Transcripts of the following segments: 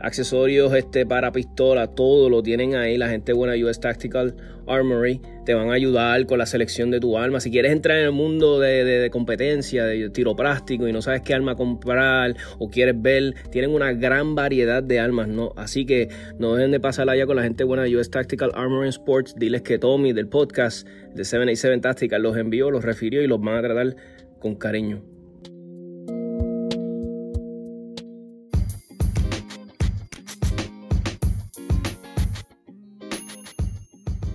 accesorios este, para pistola, todo lo tienen ahí. La gente buena US Tactical Armory te van a ayudar con la selección de tu arma. Si quieres entrar en el mundo de, competencia, de tiro práctico y no sabes qué arma comprar o quieres ver, tienen una gran variedad de armas, ¿no? Así que no dejen de pasar allá con la gente buena de US Tactical Armory Sports. Diles que Tommy del podcast de 787 Tactical los envió, los refirió y los van a tratar con cariño.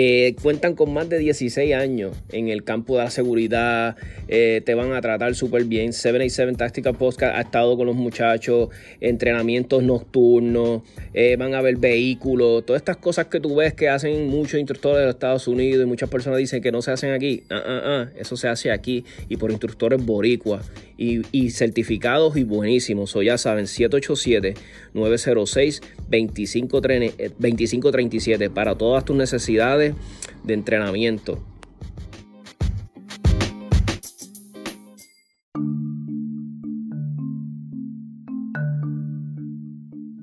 Eh, cuentan con más de 16 años en el campo de la seguridad, eh, te van a tratar súper bien. 787 Tactical Podcast ha estado con los muchachos, entrenamientos nocturnos, eh, van a ver vehículos, todas estas cosas que tú ves que hacen muchos instructores de Estados Unidos y muchas personas dicen que no se hacen aquí. Ah, ah, ah, eso se hace aquí y por instructores boricuas y, certificados y buenísimos. O ya saben, 787-906-2537 para todas tus necesidades de entrenamiento.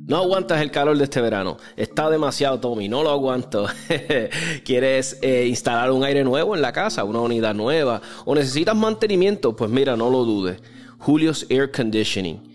No aguantas el calor de este verano. Está demasiado, Tommy. No lo aguanto. ¿Quieres eh, instalar un aire nuevo en la casa? ¿Una unidad nueva? ¿O necesitas mantenimiento? Pues mira, no lo dudes. Julio's Air Conditioning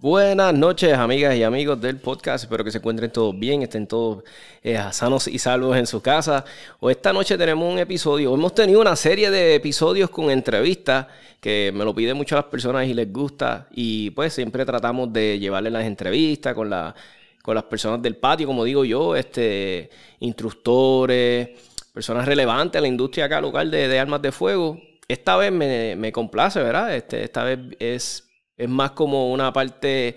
Buenas noches, amigas y amigos del podcast. Espero que se encuentren todos bien, estén todos eh, sanos y salvos en su casa. Esta noche tenemos un episodio. Hemos tenido una serie de episodios con entrevistas que me lo piden muchas las personas y les gusta. Y pues siempre tratamos de llevarles las entrevistas con, con las personas del patio, como digo yo, este, instructores, personas relevantes a la industria acá local de, armas de fuego. Esta vez me, me complace, ¿verdad? Este, esta vez es es más como una parte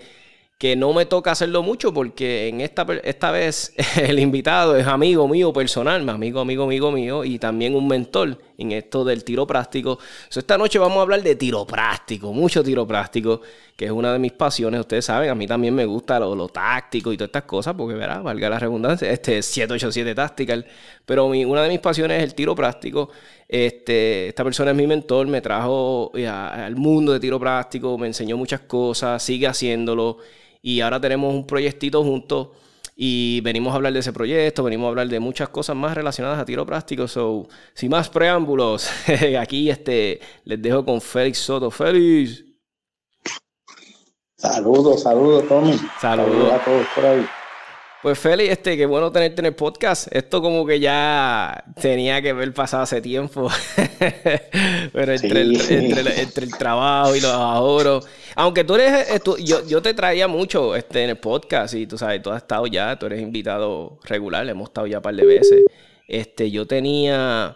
que no me toca hacerlo mucho porque en esta, esta vez el invitado es amigo mío personal, amigo, amigo, amigo mío y también un mentor en esto del tiro práctico. esta noche vamos a hablar de tiro práctico, mucho tiro práctico, que es una de mis pasiones. Ustedes saben, a mí también me gusta lo, táctico y todas estas cosas, porque verá, valga la redundancia, este es 787 Tactical. Pero una de mis pasiones es el tiro práctico. Este, esta persona es mi mentor, me trajo eh, al mundo de tiro práctico, me enseñó muchas cosas, sigue haciéndolo. Y ahora tenemos un proyectito juntos y venimos a hablar de ese proyecto, venimos a hablar de muchas cosas más relacionadas a tiro práctico. So, sin más preámbulos, aquí este, les dejo con Félix Soto. Félix. Saludos, saludos, Tommy. Saludos. a todos por ahí. Pues Félix, este, qué bueno tenerte en el podcast. Esto como que ya tenía que ver pasado hace tiempo. Pero entre, el, entre, el, trabajo y los ahorros. Aunque tú eres, eh, yo, yo te traía mucho este, en el podcast y tú sabes, tú has estado ya, tú eres invitado regular, hemos estado ya un par de veces. Este, yo tenía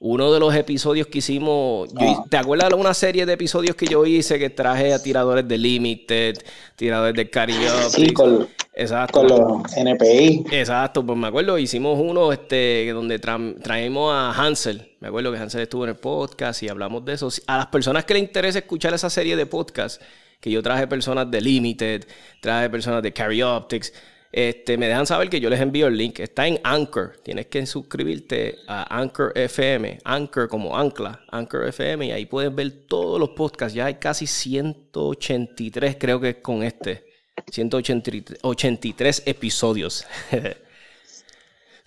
uno de los episodios que hicimos, ah. ¿te acuerdas de una serie de episodios que yo hice que traje a tiradores de Limited, tiradores de Karaoke? Sí, con, Exacto. con los NPI. Exacto, pues me acuerdo, hicimos uno este, donde traemos a Hansel. Me acuerdo que Hansel estuvo en el podcast y hablamos de eso. A las personas que les interesa escuchar esa serie de podcast, que yo traje personas de Limited, traje personas de Carry Optics este, me dejan saber que yo les envío el link. Está en Anchor. Tienes que suscribirte a Anchor FM. Anchor como ancla. Anchor FM. Y ahí puedes ver todos los podcasts. Ya hay casi 183, creo que con este. 183 episodios.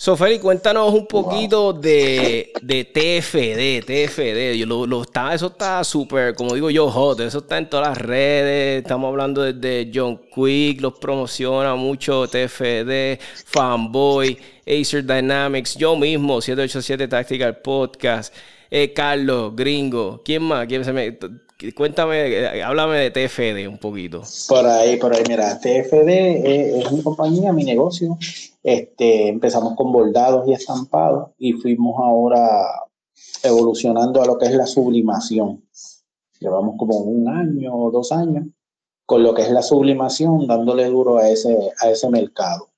Sofeli, cuéntanos un poquito de, de, TFD, TFD. Yo lo, está, eso está súper, como digo yo, hot. Eso está en todas las redes. Estamos hablando desde John Quick, los promociona mucho, TFD, Fanboy, Acer Dynamics, yo mismo, 787 Tactical Podcast, eh, Carlos, Gringo. ¿Quién más? ¿Quién se me, cuéntame, háblame de TFD un poquito. Por ahí, por ahí, mira, TFD es, es mi compañía, mi negocio. Este, empezamos con bordados y estampados y fuimos ahora evolucionando a lo que es la sublimación. Llevamos como un año o dos años con lo que es la sublimación, dándole duro a ese, a ese mercado.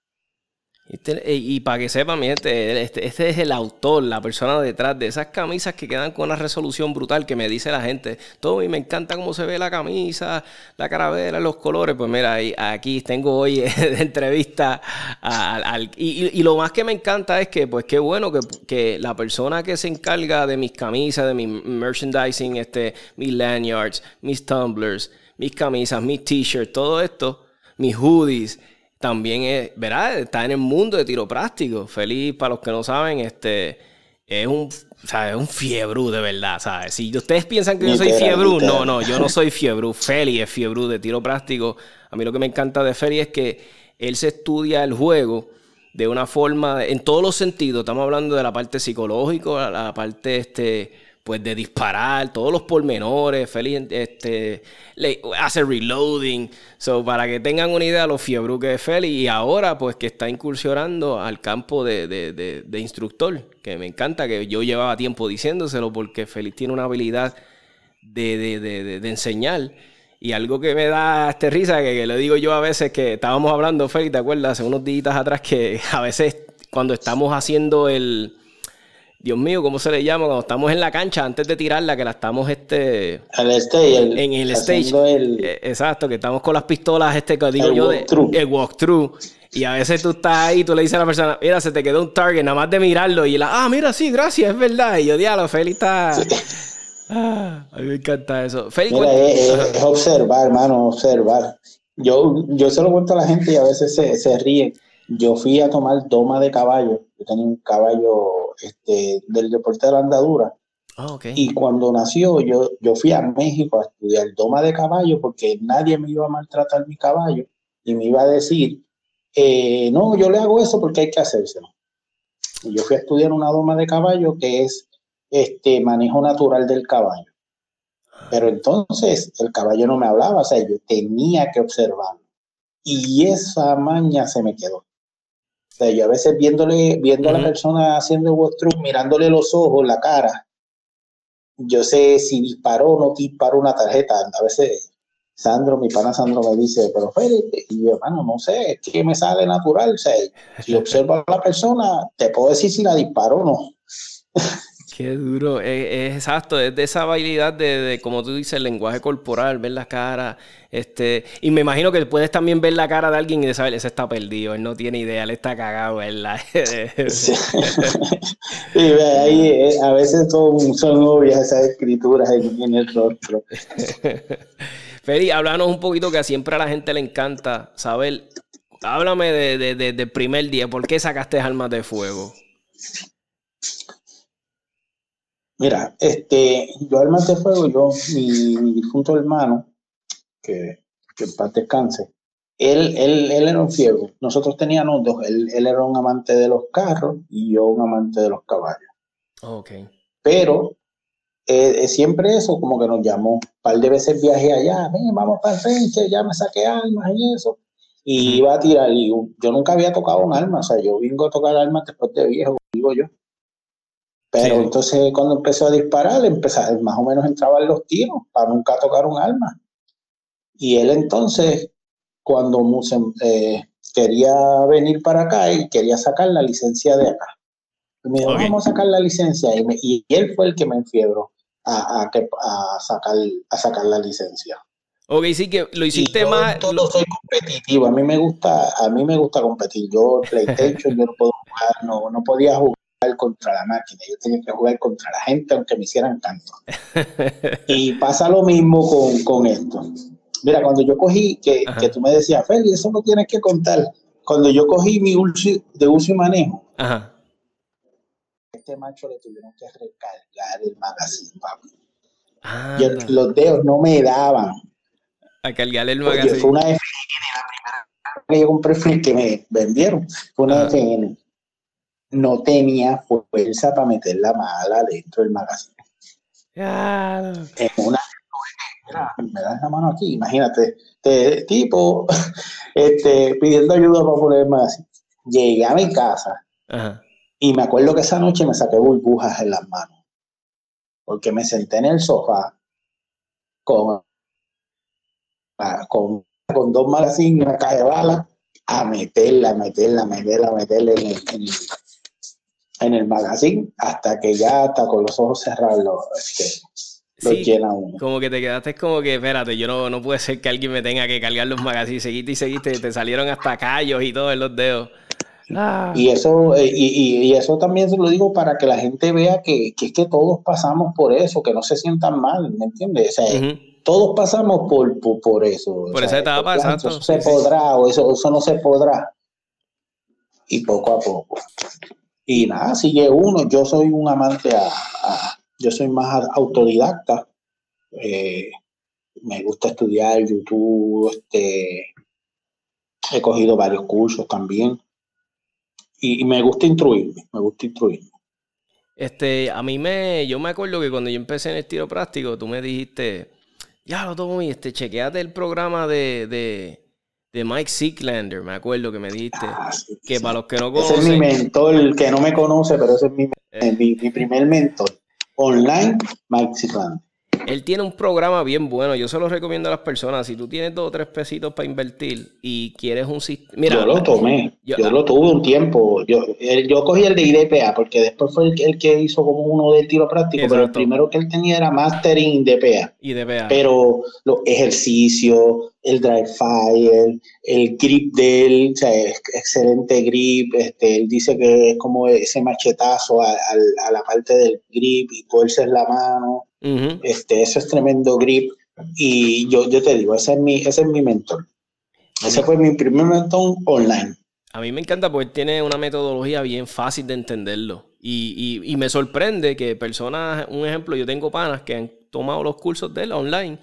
Este, eh, y, para que sepan, este, este, este, es el autor, la persona detrás de esas camisas que quedan con una resolución brutal que me dice la gente. Todo y me encanta cómo se ve la camisa, la caravera, los colores. Pues mira, aquí tengo hoy de entrevista al. y, lo más que me encanta es que, pues qué bueno que, que, la persona que se encarga de mis camisas, de mi merchandising, este, mis lanyards, mis tumblers, mis camisas, mis t-shirts, todo esto, mis hoodies también es, ¿verdad? Está en el mundo de tiro práctico. Feliz, para los que no saben, este es un, es un fiebru de verdad, ¿sabes? Si ustedes piensan que yo soy fiebru, no, no, yo no soy fiebru. Feli es fiebru de tiro práctico. A mí lo que me encanta de Feli es que él se estudia el juego de una forma, en todos los sentidos. Estamos hablando de la parte psicológica, la parte este, pues de disparar, todos los pormenores, Feli este, hace reloading. So, para que tengan una idea lo fiebru que es Feli y ahora pues que está incursionando al campo de, instructor, que me encanta, que yo llevaba tiempo diciéndoselo porque Félix tiene una habilidad de, enseñar. Y algo que me da este risa, que, que, le digo yo a veces que estábamos hablando, Félix, ¿te acuerdas? Hace unos días atrás que a veces cuando estamos haciendo el, Dios mío, ¿cómo se le llama? Cuando estamos en la cancha, antes de tirarla, que la estamos este. El stage, en el stage. Eh, exacto, que estamos con las pistolas, este que digo yo, de, el walkthrough. Y a veces tú estás ahí y tú le dices a la persona, mira, se te quedó un target, nada más de mirarlo. Y la, ah, mira, sí, gracias, es verdad. Y yo, diablo, Félix está. Ah, a mí me encanta eso. Félix, es, observar, hermano, observar. Yo, yo se lo cuento a la gente y a veces se, se ríen. Yo fui a tomar doma de caballo. Yo tenía un caballo este, del deporte de la andadura. Ah, y cuando nació, yo, yo fui a México a estudiar doma de caballo porque nadie me iba a maltratar mi caballo y me iba a decir, eh, no, yo le hago eso porque hay que hacérselo. Y yo fui a estudiar una doma de caballo que es este manejo natural del caballo. Pero entonces el caballo no me hablaba, o sea, yo tenía que observarlo. Y esa maña se me quedó. O sea, yo a veces viéndole, viendo a la persona haciendo walkthrough, mirándole los ojos, la cara, yo sé si disparó o no disparó una tarjeta. A veces Sandro, mi pana Sandro me dice, pero Félix, y yo, hermano, no sé, es que me sale natural. O sea, si observo a la persona, te puedo decir si la disparó o no. Qué duro, es, exacto, es de esa habilidad de, como tú dices, el lenguaje corporal, ver la cara, este, y me imagino que puedes también ver la cara de alguien y de saber, ese está perdido, él no tiene idea, él está cagado, ¿verdad? sí, ahí eh, a veces son, son obvias esas escrituras en, el rostro. Feli, háblanos un poquito que siempre a la gente le encanta saber, háblame de, de, del primer día, ¿por qué sacaste armas de fuego? Mira, este, yo armas de fuego, yo, mi, mi difunto hermano, que, que en paz descanse, él, él, él era un ciego. Nosotros teníamos dos. Él, él, era un amante de los carros y yo un amante de los caballos. Okay. Pero eh, siempre eso como que nos llamó. Un par de veces viajé allá, ven, vamos para el frente, ya me saqué armas y eso. Y iba a tirar. Y yo nunca había tocado un arma. O sea, yo vengo a tocar armas después de viejo, digo yo. Pero entonces cuando empezó a disparar, empezaba, más o menos entraban los tiros para nunca tocar un arma. Y él entonces, cuando eh, quería venir para acá, y quería sacar la licencia de acá. Y me dijo, vamos a sacar la licencia. Y, él fue el que me enfiebró a, a, a, sacar, a sacar la licencia. Ok, sí que lo hiciste más. Yo todo soy competitivo. A mí me gusta, a mí me gusta competir. Yo PlayStation, yo no puedo jugar, no, no podía jugar contra la máquina, yo tenía que jugar contra la gente aunque me hicieran canto. y pasa lo mismo con, con esto. Mira, cuando yo cogí, que, que, tú me decías, Feli, eso no tienes que contar. Cuando yo cogí mi uso, de uso y manejo, Ajá. este macho le tuvieron que recargar el magazine, papi. los dedos no me daban. A cargar el magazine. fue una FN, la primera que yo compré que me vendieron. Fue una FN no tenía fuerza para meter la mala dentro del magazine. En una me das la mano aquí, imagínate, este tipo este, pidiendo ayuda para poner el magazine. Llegué a mi casa y me acuerdo que esa noche me saqué burbujas en las manos, porque me senté en el sofá con, con, con dos magazines y una caja de balas a meterla, meterla, meterla, meterla en el, en el en el magazine hasta que ya hasta con los ojos cerrados lo, este, llena uno. Como que te quedaste como que, espérate, yo no, no puede ser que alguien me tenga que cargar los magazines, seguiste y seguiste, te salieron hasta callos y todo en los dedos. Ah. Y eso, eh, y, y, eso también se lo digo para que la gente vea que, que, es que todos pasamos por eso, que no se sientan mal, ¿me entiendes? O sea, todos pasamos por, por, eso. Por esa etapa, exacto. Eso se podrá o eso, eso no se podrá. Y poco a poco. Y nada, sigue uno. Yo soy un amante a, yo soy más autodidacta. Eh, me gusta estudiar YouTube, este, he cogido varios cursos también. Y, me gusta instruirme, me gusta instruirme. Este, a mí me, yo me acuerdo que cuando yo empecé en el tiro práctico, tú me dijiste, ya lo tomo, este, chequeate el programa de de Mike Seeklander, me acuerdo que me dijiste. Ah, que para los que no conocen. Ese es mi mentor, que no me conoce, pero ese es mi, eh. mi, mi primer mentor. Online, Mike Seeklander. Él tiene un programa bien bueno. Yo se lo recomiendo a las personas. Si tú tienes dos o tres pesitos para invertir y quieres un sistema. Yo lo tomé. Yo, lo tuve un tiempo. Yo, yo cogí el de IDPA porque después fue el, que hizo como uno de tiro práctico. Pero el primero que él tenía era Mastering IDPA. IDPA. Pero los ejercicios, el drive fire, el grip de él, o sea, excelente grip. Este, él dice que es como ese machetazo a, a la parte del grip y en la mano este, eso es tremendo grip. Y yo, yo te digo, ese es mi, ese es mi mentor. Ese fue mi primer mentor online. A mí me encanta porque tiene una metodología bien fácil de entenderlo. Y, y, y, me sorprende que personas, un ejemplo, yo tengo panas que han tomado los cursos de él online.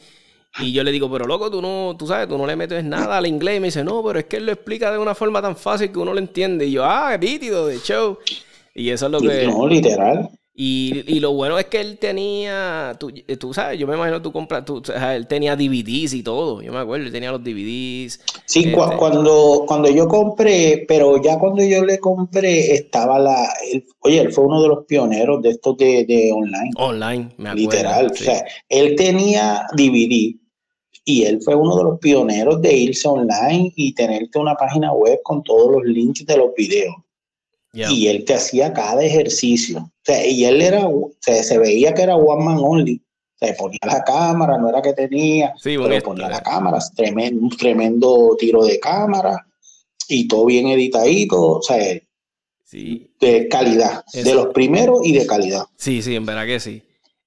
Y yo le digo, pero loco, tú no, tú sabes, tú no le metes nada al inglés. Y me dice, no, pero es que él lo explica de una forma tan fácil que uno lo entiende. Y yo, ah, nítido, de show. Y eso es lo que. No, literal. Y, lo bueno es que él tenía, tú, eh, tú sabes, yo me imagino tú compras, tú, él tenía DVDs y todo, yo me acuerdo, él tenía los DVDs. Sí, este cuando, cuando yo compré, pero ya cuando yo le compré estaba la, oye, él fue uno de los pioneros de estos de, de online. Online, me acuerdo. Literal, o sea, él tenía DVD y él fue uno de los pioneros de irse online y tenerte una página web con todos los links de los videos. Y él te hacía cada ejercicio. y él era, se veía que era one man only. Se ponía la cámara, no era que tenía, pero ponía la cámara, tremendo, un tremendo tiro de cámara y todo bien editadito, o sea, de calidad, de los primeros y de calidad. Sí, sí, en verdad que sí.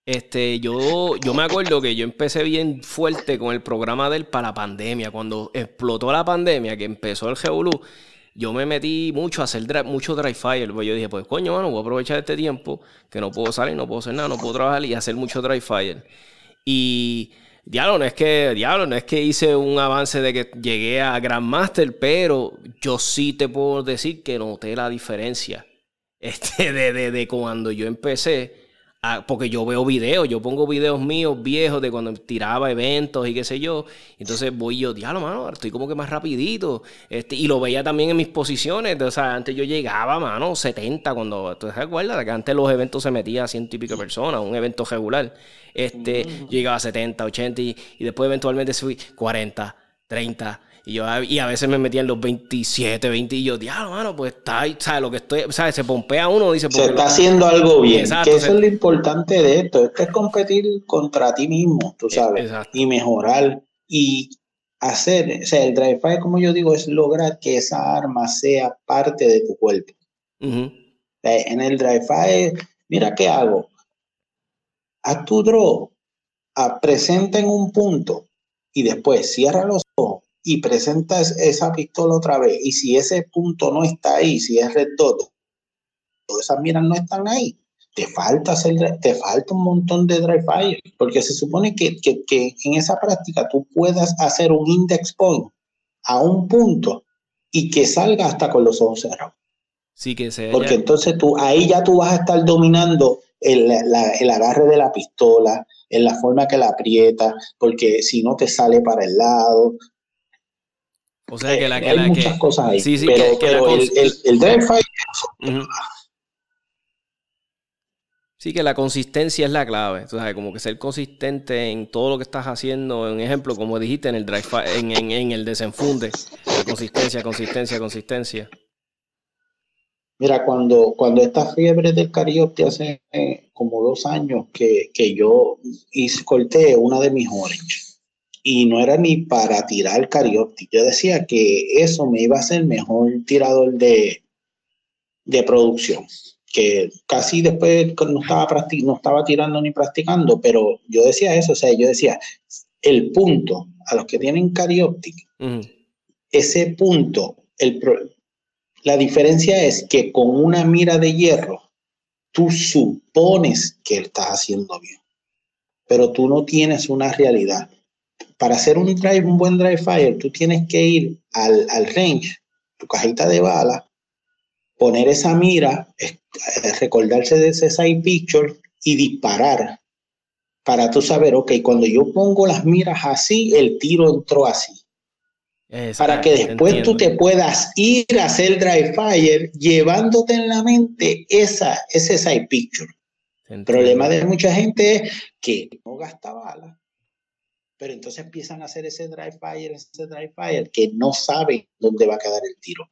Este, yo, yo me acuerdo que yo empecé bien fuerte con el programa del para la pandemia. Cuando explotó la pandemia, que empezó el GULU, yo me metí mucho a hacer mucho dry fire. Pues yo dije, pues coño, mano, voy a aprovechar este tiempo que no puedo salir, no puedo hacer nada, no puedo trabajar y hacer mucho dry fire. Y diablo, no es que, diablo, no es que hice un avance de que llegué a Grandmaster, pero yo sí te puedo decir que noté la diferencia. Este, de, de, de cuando yo empecé Ah, porque yo veo videos, yo pongo videos míos viejos de cuando tiraba eventos y qué sé yo. Entonces voy yo, diablo, mano, estoy como que más rapidito. Este, y lo veía también en mis posiciones. O sea, antes yo llegaba, mano, 70 cuando... ¿Tú te acuerdas? Que antes los eventos se metía a ciento y pico personas, un evento regular. Este, llegaba a 70, 80 y, y después eventualmente subí 40, 30. Y yo y a veces me metía en los 27, 20 y yo, diablo, mano, pues está ahí, ¿sabes? Lo que estoy, ¿sabes? Se pompea uno, dice. Se está haciendo algo bien. que eso es lo importante de esto. Esto es competir contra ti mismo, tú sabes. Y mejorar. Y hacer, o sea, el drive fire, como yo digo, es lograr que esa arma sea parte de tu cuerpo. En el drive fire, mira qué hago. A tu draw, a presenta en un punto y después cierra los ojos y presentas esa pistola otra vez, y si ese punto no está ahí, si es red dot, todas esas miras no están ahí, te falta, hacer, te falta un montón de dry fire, porque se supone que, que, en esa práctica tú puedas hacer un index point a un punto y que salga hasta con los ojos cerrados. Sí, que sea. Porque entonces tú, ahí ya tú vas a estar dominando el, el, agarre de la pistola, en la forma que la aprieta, porque si no te sale para el lado, o sea que la que hay la muchas cosas ahí. Sí, sí, pero, que, el, el, drive fire. Sí, que la consistencia es la clave. Tú sabes, como que ser consistente en todo lo que estás haciendo. Un ejemplo, como dijiste en el drive en, en, en, el desenfunde. La consistencia, consistencia, consistencia. Mira, cuando, cuando esta fiebre del karaoke hace eh, como dos años que, que yo hice, corté una de mis orange y no era ni para tirar karaoke. Yo decía que eso me iba a ser mejor tirador de, de producción, que casi después no estaba, no estaba tirando ni practicando, pero yo decía eso, o sea, yo decía, el punto a los que tienen karaoke, ese punto, el, la diferencia es que con una mira de hierro, tú supones que estás haciendo bien, pero tú no tienes una realidad para hacer un drive, un buen drive fire, tú tienes que ir al, range, tu cajita de bala, poner esa mira, eh, recordarse de ese side picture y disparar para tú saber, ok, cuando yo pongo las miras así, el tiro entró así. para que después tú te puedas ir a hacer drive fire llevándote en la mente esa, ese side picture. El problema de mucha gente es que no gasta balas pero entonces empiezan a hacer ese dry fire, ese dry fire, que no saben dónde va a quedar el tiro.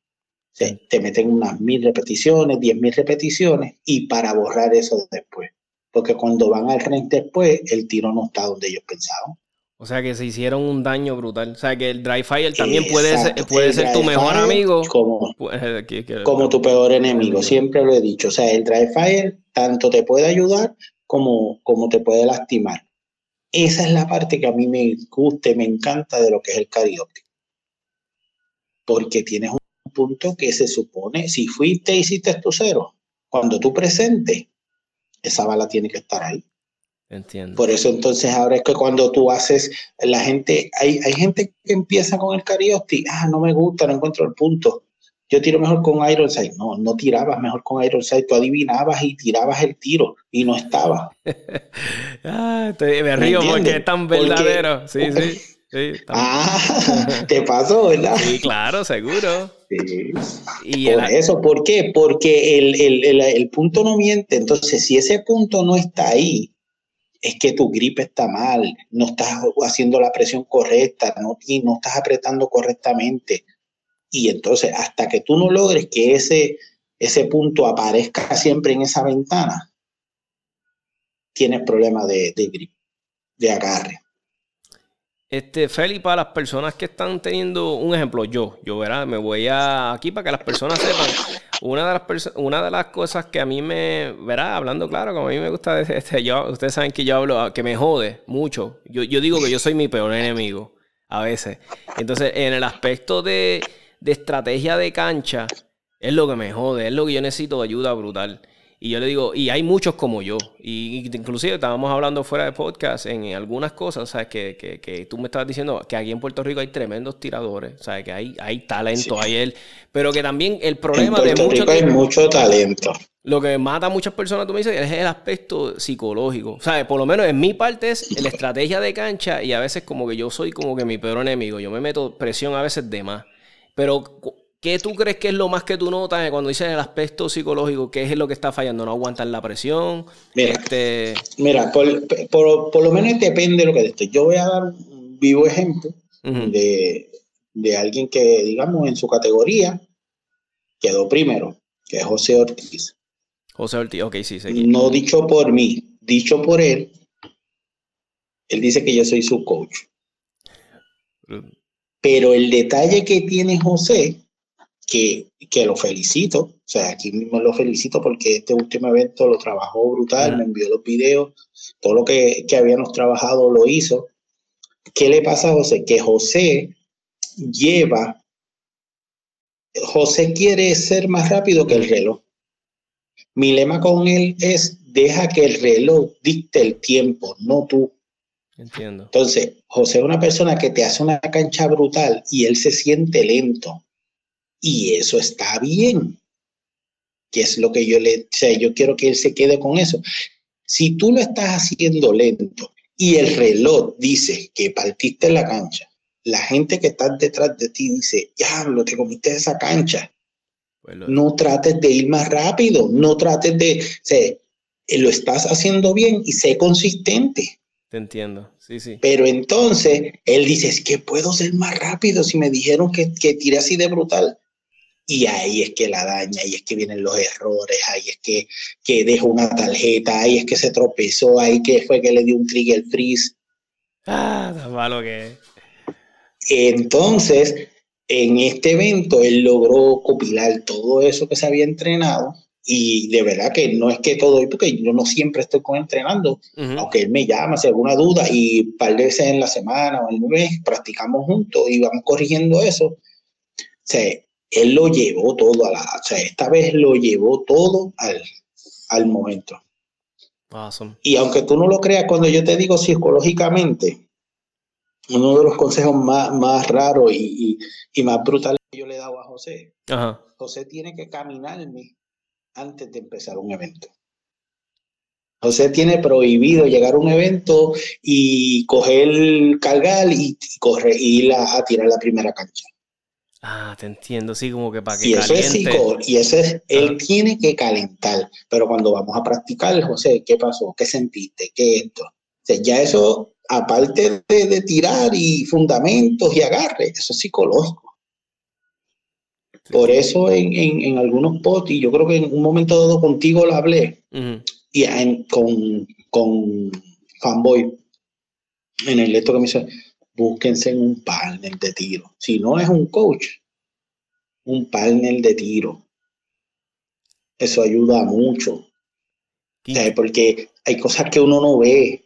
te meten unas mil repeticiones, diez mil repeticiones, y para borrar eso después. Porque cuando van al frente después, el tiro no está donde ellos pensaban. O sea que se hicieron un daño brutal. O sea que el dry fire también puede ser, puede ser tu mejor amigo. Como, como tu peor enemigo. Siempre lo he dicho. O sea, el dry fire tanto te puede ayudar como, como te puede lastimar. Esa es la parte que a mí me gusta y me encanta de lo que es el karaoke. Porque tienes un punto que se supone, si fuiste hiciste tu cero, cuando tú presentes, esa bala tiene que estar ahí. Entiendo. Por eso entonces ahora es que cuando tú haces, la gente, hay, hay gente que empieza con el karaoke, ah, no me gusta, no encuentro el punto yo tiro mejor con Iron Sight. No, no tirabas mejor con Iron Sight. Tú adivinabas y tirabas el tiro y no estaba. ah, me río porque es tan verdadero. sí, sí. Sí, ah, te pasó, ¿verdad? Sí, claro, seguro. Sí. Y Por eso, ¿por qué? Porque el, el, el, punto no miente. Entonces, si ese punto no está ahí, es que tu gripe está mal, no estás haciendo la presión correcta, no, no estás apretando correctamente. Y entonces, hasta que tú no logres que ese, ese punto aparezca siempre en esa ventana, tienes problemas de, de grip, de agarre. Este, Feli, para las personas que están teniendo un ejemplo, yo, yo verá, me voy a aquí para que las personas sepan. Una de las una de las cosas que a mí me, verá, hablando claro, como a mí me gusta, este, yo, ustedes saben que yo hablo, que me jode mucho. Yo, yo digo que yo soy mi peor enemigo, a veces. Entonces, en el aspecto de, de estrategia de cancha, es lo que me jode, es lo que yo necesito ayuda brutal. Y yo le digo, y hay muchos como yo. Y inclusive estábamos hablando fuera de podcast en algunas cosas, ¿sabes? Que, que, que tú me estabas diciendo que aquí en Puerto Rico hay tremendos tiradores, ¿sabes? Que hay, hay talento, hay él. Pero que también el problema en Puerto de Rico hay mucho talento. Lo que mata a muchas personas, tú me dices, es el aspecto psicológico. ¿Sabes? Por lo menos en mi parte es la estrategia de cancha y a veces como que yo soy como que mi peor enemigo. Yo me meto presión a veces de más. Pero ¿Qué tú crees que es lo más que tú notas cuando dices el aspecto psicológico? ¿Qué es lo que está fallando? ¿No aguantar la presión? Mira, este... mira por, lo menos depende de lo que esté. Yo voy a dar un vivo ejemplo de, alguien que, digamos, en su categoría quedó primero, que es José Ortiz. José Ortiz, ok, sí, sí. No dicho por mí, dicho por él. Él dice que yo soy su coach. Pero el detalle que tiene José que, lo felicito, o sea, aquí mismo lo felicito porque este último evento lo trabajó brutal, me envió los videos, todo lo que, que habíamos trabajado lo hizo. ¿Qué le pasa a José? Que José lleva, José quiere ser más rápido que el reloj. Mi lema con él es, deja que el reloj dicte el tiempo, no tú. Entiendo. Entonces, José es una persona que te hace una cancha brutal y él se siente lento. Y eso está bien, que es lo que yo le, o yo quiero que él se quede con eso. Si tú lo estás haciendo lento y el reloj dice que partiste la cancha, la gente que está detrás de ti dice, diablo, te comiste esa cancha. Pues no trates de ir más rápido, no trates de, o lo estás haciendo bien y sé consistente. Te entiendo, sí, sí. Pero entonces él dice, es que puedo ser más rápido si me dijeron que, que tiré así de brutal. Y ahí es que la daña, ahí es que vienen los errores, ahí es que, que dejó una tarjeta, ahí es que se tropezó, ahí que fue que le dio un trigger freeze. Ah, tan malo que Entonces, en este evento, él logró copilar todo eso que se había entrenado. Y de verdad que no es que todo, porque yo no siempre estoy con entrenando, aunque él me llama si alguna duda y un par de veces en la semana o en el mes practicamos juntos y vamos corrigiendo eso. O sea, él lo llevó todo a la, o sea, esta vez lo llevó todo al, al momento. Y aunque tú no lo creas, cuando yo te digo psicológicamente, uno de los consejos más, más raros y, y, más brutales que yo le he dado a José, José tiene que caminarme antes de empezar un evento. José tiene prohibido llegar a un evento y coger, cargar y, y correr, ir a tirar la primera cancha. Ah, te entiendo, sí, como que para que y eso es psico, y eso es, él tiene que calentar, pero cuando vamos a practicar, José, ¿qué pasó? ¿Qué sentiste? ¿Qué esto? ya eso, aparte de, tirar y fundamentos y agarre, eso es psicológico. Por eso en, en, algunos posts, y yo creo que en un momento dado contigo lo hablé, y con, con Fanboy, en el lecto que me dice, búsquense un partner de tiro. Si no es un coach, un partner de tiro. Eso ayuda mucho. porque hay cosas que uno no ve.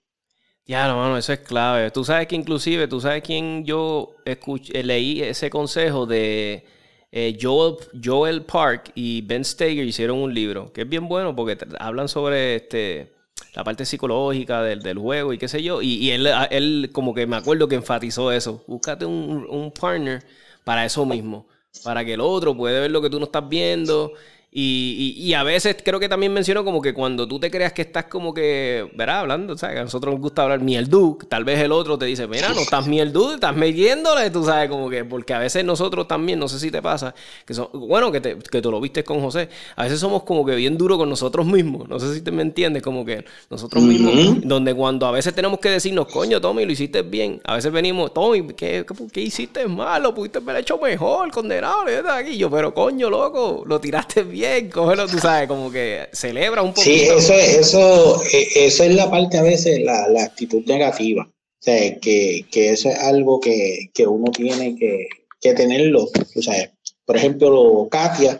Ya, no, mano, eso es clave. Tú sabes que inclusive, tú sabes quién yo escuché, leí ese consejo de eh, Joel, Joel Park y Ben Steger hicieron un libro, que es bien bueno porque hablan sobre este la parte psicológica del, juego y qué sé yo. Y, él, él, como que me acuerdo que enfatizó eso. Búscate un, un partner para eso mismo. Para que el otro pueda ver lo que tú no estás viendo y, a veces creo que también menciono como que cuando tú te creas que estás como que, verá, hablando, ¿sabes? A nosotros nos gusta hablar mieldu, tal vez el otro te dice, mira, no estás mieldu, estás metiéndole, tú sabes, como que, porque a veces nosotros también, no sé si te pasa, que son, bueno, que, te, que tú lo viste con José, a veces somos como que bien duros con nosotros mismos, no sé si te me entiendes, como que nosotros mismos, donde cuando a veces tenemos que decirnos, coño, Tommy, lo hiciste bien, a veces venimos, Tommy, ¿qué, qué, hiciste mal? Lo pudiste haber hecho mejor, condenado, y yo, pero coño, loco, lo tiraste bien bien, cógelo, tú sabes, como que celebra un poco. Sí, eso, eso, e, eso es la parte a veces, la, la actitud negativa. O sea, que, que, eso es algo que, que uno tiene que, que tenerlo. O sea, por ejemplo, Katia,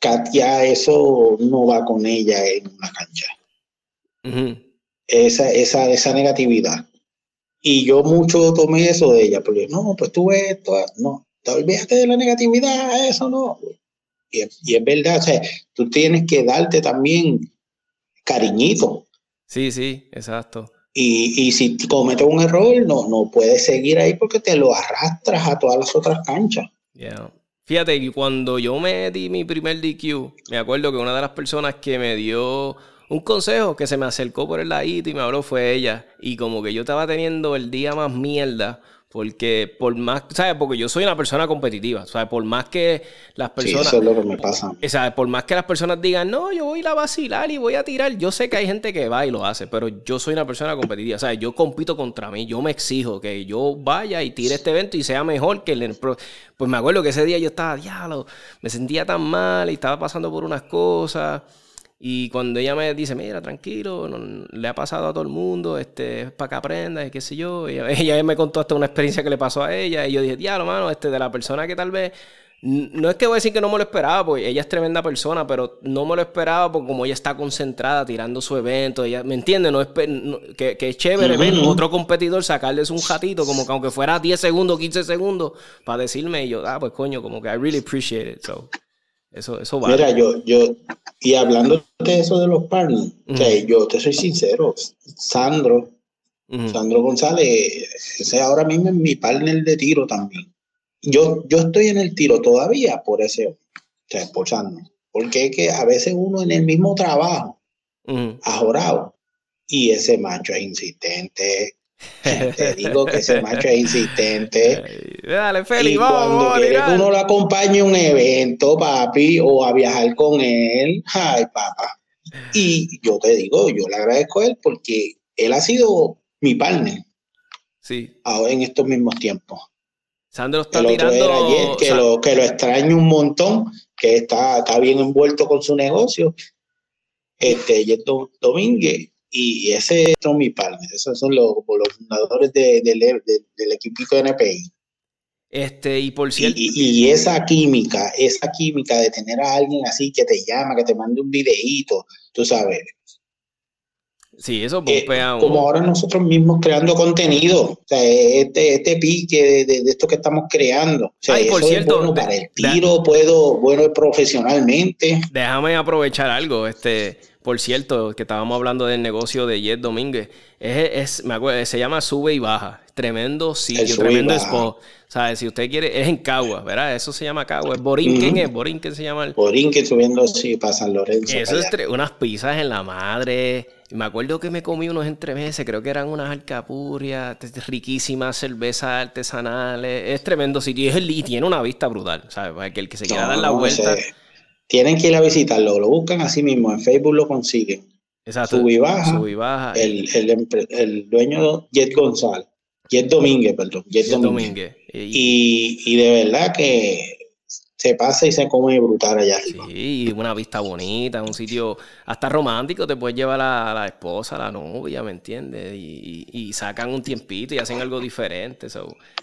Katia, eso no va con ella en una cancha. esa, esa, esa negatividad. Y yo mucho tomé eso de ella, porque no, pues tú ves esto, no, te olvidaste de la negatividad, eso no. Y, y, es verdad, o sea, tú tienes que darte también cariñito. Sí, sí, exacto. Y, y si cometes un error, no, no puedes seguir ahí porque te lo arrastras a todas las otras canchas. Yeah. Fíjate que cuando yo me di mi primer DQ, me acuerdo que una de las personas que me dio un consejo que se me acercó por el ladito y me habló fue ella. Y como que yo estaba teniendo el día más mierda. Porque por más, ¿sabes? Porque yo soy una persona competitiva, ¿sabes? Por más que las personas... Sí, eso es lo que me pasa. ¿sabes? Por más que las personas digan, no, yo voy a vacilar y voy a tirar, yo sé que hay gente que va y lo hace, pero yo soy una persona competitiva, ¿sabes? Yo compito contra mí, yo me exijo que yo vaya y tire este evento y sea mejor que el... Pues me acuerdo que ese día yo estaba, diablo, me sentía tan mal y estaba pasando por unas cosas... Y cuando ella me dice, mira, tranquilo, le ha pasado a todo el mundo, este, es para que aprenda, y qué sé yo. Ella, me contó hasta una experiencia que le pasó a ella. Y yo dije, diablo, mano, este, de la persona que tal vez. No es que voy a decir que no me lo esperaba, porque ella es tremenda persona, pero no me lo esperaba porque como ella está concentrada tirando su evento, ella, ¿me entiende? No es, que, es chévere ver otro competidor sacarles un jatito, como que aunque fuera 10 segundos, 15 segundos, para decirme, y yo, ah, pues coño, como que I really appreciate it. So. Eso, eso vale. Mira, yo, yo, y hablando de eso de los partners, yo te soy sincero, Sandro, Sandro González, ese ahora mismo es mi partner de tiro también. Yo, yo estoy en el tiro todavía por ese, o sea, por Sandro. Porque es que a veces uno en el mismo trabajo ha jorado y ese macho es insistente, te digo que ese macho es insistente. Dale, Feli, y cuando quiere que uno lo acompañe a un evento, papi, o a viajar con él, ay, papá. Y yo te digo, yo le agradezco a él porque él ha sido mi partner. Sí. Ahora en estos mismos tiempos. Sandro está el tirando... que, lo, que lo extraño un montón, que está, está bien envuelto con su negocio. Este, Yeto Domínguez y ese es mi partner, esos son los, los fundadores de, del equipito NPI. Este, y por cierto. Y, esa química, esa química de tener a alguien así que te llama, que te mande un videíto, tú sabes. Sí, eso pompea Como ahora nosotros mismos creando contenido, o sea, este, este pique de, esto que estamos creando. O sea, por cierto, bueno para el tiro, puedo, bueno, profesionalmente. Déjame aprovechar algo, este por cierto, que estábamos hablando del negocio de Jet Domínguez, es, me acuerdo, se llama Sube y Baja. Tremendo sitio, tremendo spot. ¿Sabes? Si usted quiere, es en Cagua, ¿verdad? Eso se llama Cagua. ¿Es Borinquen? ¿Es Borinquen se llama? El... Borinquen subiendo, sí, para San Lorenzo. Eso es unas pizzas en la madre. Me acuerdo que me comí unos entremeses, creo que eran unas alcapurrias, riquísimas cervezas artesanales. Es tremendo sitio y, tiene una vista brutal, ¿sabes? Que el que se quiera dar la vuelta. Tienen que ir a visitarlo, lo buscan así mismo, en Facebook lo consiguen. Exacto. Sub y baja. Sub y baja. El, el, el, dueño Jet González. Jet Domínguez, perdón. Jet, Domínguez. Y, y, de verdad que se pasa y se come brutal allá arriba. Sí, una vista bonita, un sitio hasta romántico, te puedes llevar a la, esposa, a la novia, ¿me entiendes? Y, sacan un tiempito y hacen algo diferente.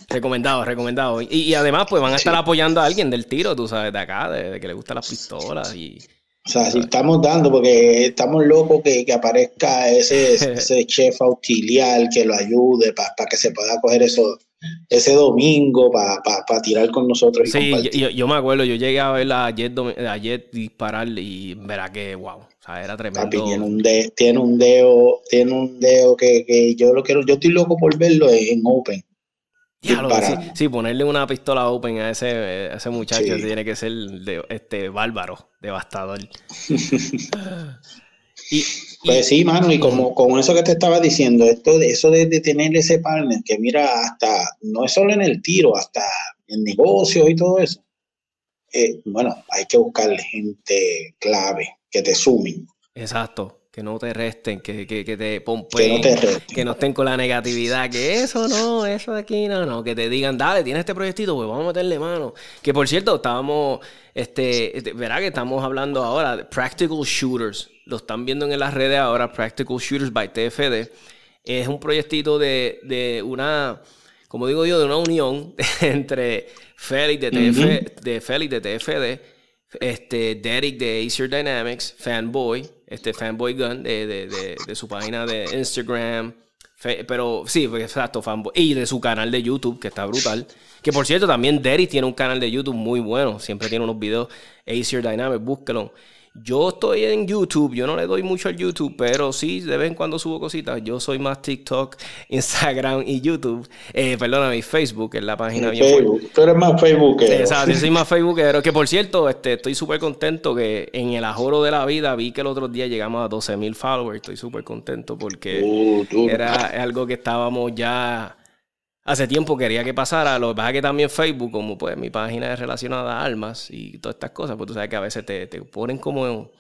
recomendado, recomendado. Y, además, pues van a estar apoyando a alguien del tiro, tú sabes, de acá, de, que le gustan las pistolas y... O sea, si estamos dando, porque estamos locos que, aparezca ese, ese chef auxiliar que lo ayude para que se pueda coger eso ese domingo para tirar con nosotros. sí, yo, me acuerdo, yo llegué a ver a Jet, disparar y verá que, wow, o sea, era tremendo. tiene un, tiene un dedo, tiene un dedo que, yo lo quiero, yo estoy loco por verlo en, Open. sí, ponerle una pistola open a ese, ese muchacho tiene que ser de, este bárbaro, devastador. y, pues sí, mano, y como con eso que te estaba diciendo, esto de eso de, tener ese partner que mira hasta, no es solo en el tiro, hasta en negocios y todo eso. Eh, bueno, hay que buscarle gente clave que te sumen. Exacto. Que no te resten, que, que, que te que no, que no estén con la negatividad, que eso no, eso de aquí no, no, que te digan, dale, tienes este proyectito, pues vamos a meterle mano. Que por cierto, estábamos, este, este, verá que estamos hablando ahora de Practical Shooters, lo están viendo en las redes ahora, Practical Shooters by TFD. Es un proyectito de, de una, como digo yo, de una unión entre Félix de, TF, de Félix de TFD este, Derek de Acer Dynamics, Fanboy, este Fanboy Gun de, de, de, su página de Instagram. pero sí, pues, exacto, Fanboy. Y de su canal de YouTube, que está brutal. Que por cierto, también Derek tiene un canal de YouTube muy bueno. Siempre tiene unos videos. Acer Dynamics, búsquelo. Yo estoy en YouTube, yo no le doy mucho al YouTube, pero sí, de vez en cuando subo cositas. Yo soy más TikTok, Instagram y YouTube. Eh, perdóname, Facebook, es la página bien Facebook. Tú eres más Facebook. Exacto, yo soy más Facebookero. Que por cierto, este, estoy súper contento que en el ajoro de la vida vi que el otro día llegamos a 12 mil followers. Estoy súper contento porque uh, era algo que estábamos ya hace tiempo quería que pasara. Lo que pasa es que también Facebook, como pues mi página es relacionada a armas y todas estas cosas, pues tú sabes que a veces te, te ponen como.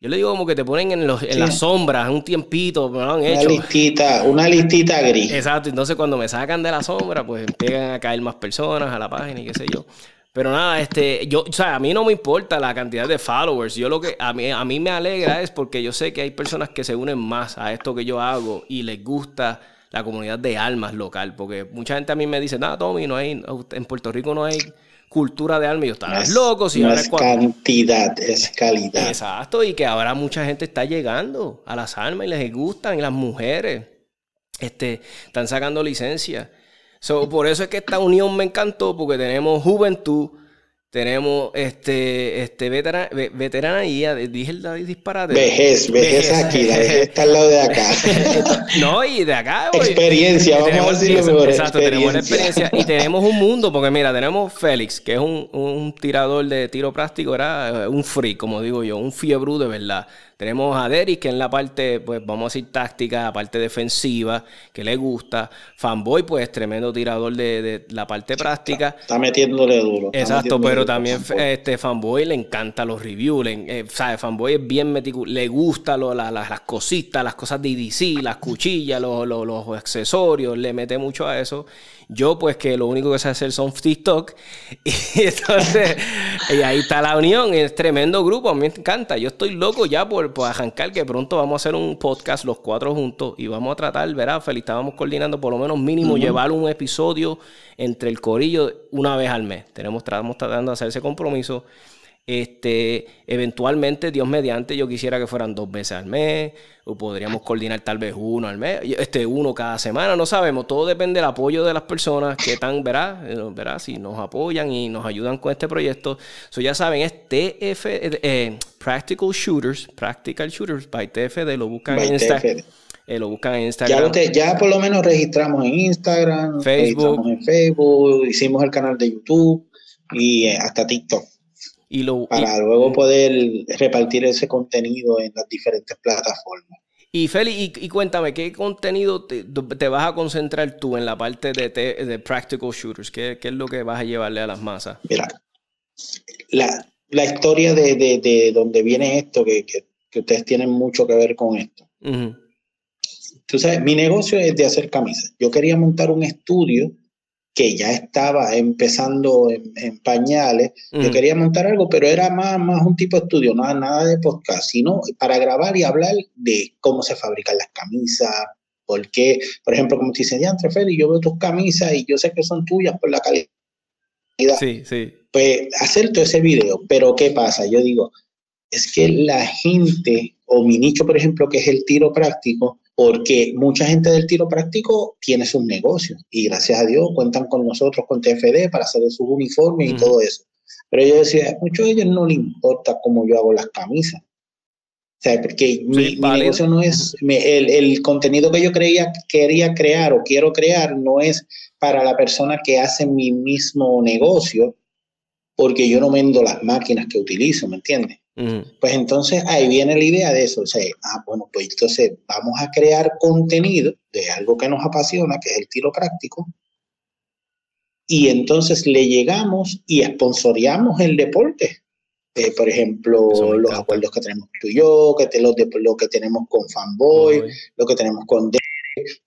Yo le digo como que te ponen en, los, en las sombras un tiempito, me lo han hecho. Una listita, una listita gris. Exacto, entonces cuando me sacan de la sombra, pues empiezan a caer más personas a la página y qué sé yo. Pero nada, este, yo, o sea, a mí no me importa la cantidad de followers. Yo lo que a mí, a mí me alegra es porque yo sé que hay personas que se unen más a esto que yo hago y les gusta la comunidad de almas local, porque mucha gente a mí me dice, nada, Tommy, no hay, en Puerto Rico no hay cultura de almas. Y yo estaba loco. Si no es cantidad, es calidad. Exacto, y que ahora mucha gente está llegando a las almas y les gustan, y las mujeres este, están sacando licencia. So, por eso es que esta unión me encantó, porque tenemos juventud, tenemos este, este veterana, veteranía, dije el disparate. Vejez, vejez, aquí, la vejez está al lado de acá. no, y de acá. Experiencia, vamos a decirlo mejor. Exacto, tenemos experiencia y tenemos un mundo, porque mira, tenemos Félix, que es un, un tirador de tiro práctico, era un free, como digo yo, un fiebre de verdad. Tenemos a Derek, que en la parte, pues vamos a decir táctica, la parte defensiva, que le gusta. Fanboy, pues tremendo tirador de, la parte práctica. Está, metiéndole duro. Exacto, pero también este Fanboy le encanta los reviews. Le, eh, Fanboy es bien meticuloso, le gusta las cositas, las cosas de las cuchillas, los, los accesorios, le mete mucho a eso. Yo, pues, que lo único que sé hacer son TikTok. Y entonces, y ahí está la unión. Es tremendo grupo. A mí me encanta. Yo estoy loco ya por, por arrancar que pronto vamos a hacer un podcast los cuatro juntos y vamos a tratar, verá, Feliz, estábamos coordinando por lo menos mínimo llevar un episodio entre el corillo una vez al mes. Tenemos, estamos tratando de hacer ese compromiso. Este, eventualmente, Dios mediante, yo quisiera que fueran dos veces al mes, o podríamos coordinar tal vez uno al mes, este, uno cada semana, no sabemos, todo depende del apoyo de las personas que están, verá, eh, verá, si nos apoyan y nos ayudan con este proyecto. So, ya saben, es TF, eh, eh, Practical Shooters, Practical Shooters by TFD, lo buscan en Instagram. lo buscan en Instagram. Ya, ya, por lo menos registramos en Instagram, Facebook. en Facebook, hicimos el canal de YouTube y hasta TikTok para luego poder repartir ese contenido en las diferentes plataformas. Y Feli, y, cuéntame, ¿qué contenido te, vas a concentrar tú en la parte de, de Practical Shooters? ¿Qué, es lo que vas a llevarle a las masas? Mira, la, historia de, de, donde viene esto, que, ustedes tienen mucho que ver con esto. Tú sabes, mi negocio es de hacer camisas. Yo quería montar un estudio que ya estaba empezando en, pañales. Yo quería montar algo, pero era más, más un tipo de estudio, nada, nada de podcast, sino para grabar y hablar de cómo se fabrican las camisas, por qué, por ejemplo, como te dicen, ya, Feli, yo veo tus camisas y yo sé que son tuyas por la calidad. Sí, sí. Pues hacer todo ese video, pero ¿qué pasa? Yo digo, es que la gente, o mi nicho, por ejemplo, que es el tiro práctico, porque mucha gente del tiro práctico tiene sus negocios y gracias a Dios cuentan con nosotros, con TFD, para hacer sus uniformes y todo eso. Pero yo decía, a muchos de ellos no les importa cómo yo hago las camisas. O sea, porque mi, negocio no es, el, el, contenido que yo creía, quería crear o quiero crear no es para la persona que hace mi mismo negocio, porque yo no vendo las máquinas que utilizo, ¿me entiendes? Pues entonces ahí viene la idea de eso, o sea, ah, bueno, pues entonces vamos a crear contenido de algo que nos apasiona, que es el tiro práctico, y entonces le llegamos y esponsoreamos el deporte. eh, por ejemplo, los acuerdos que tenemos tú y yo, que te, los de, lo que tenemos con Fanboy, lo que tenemos con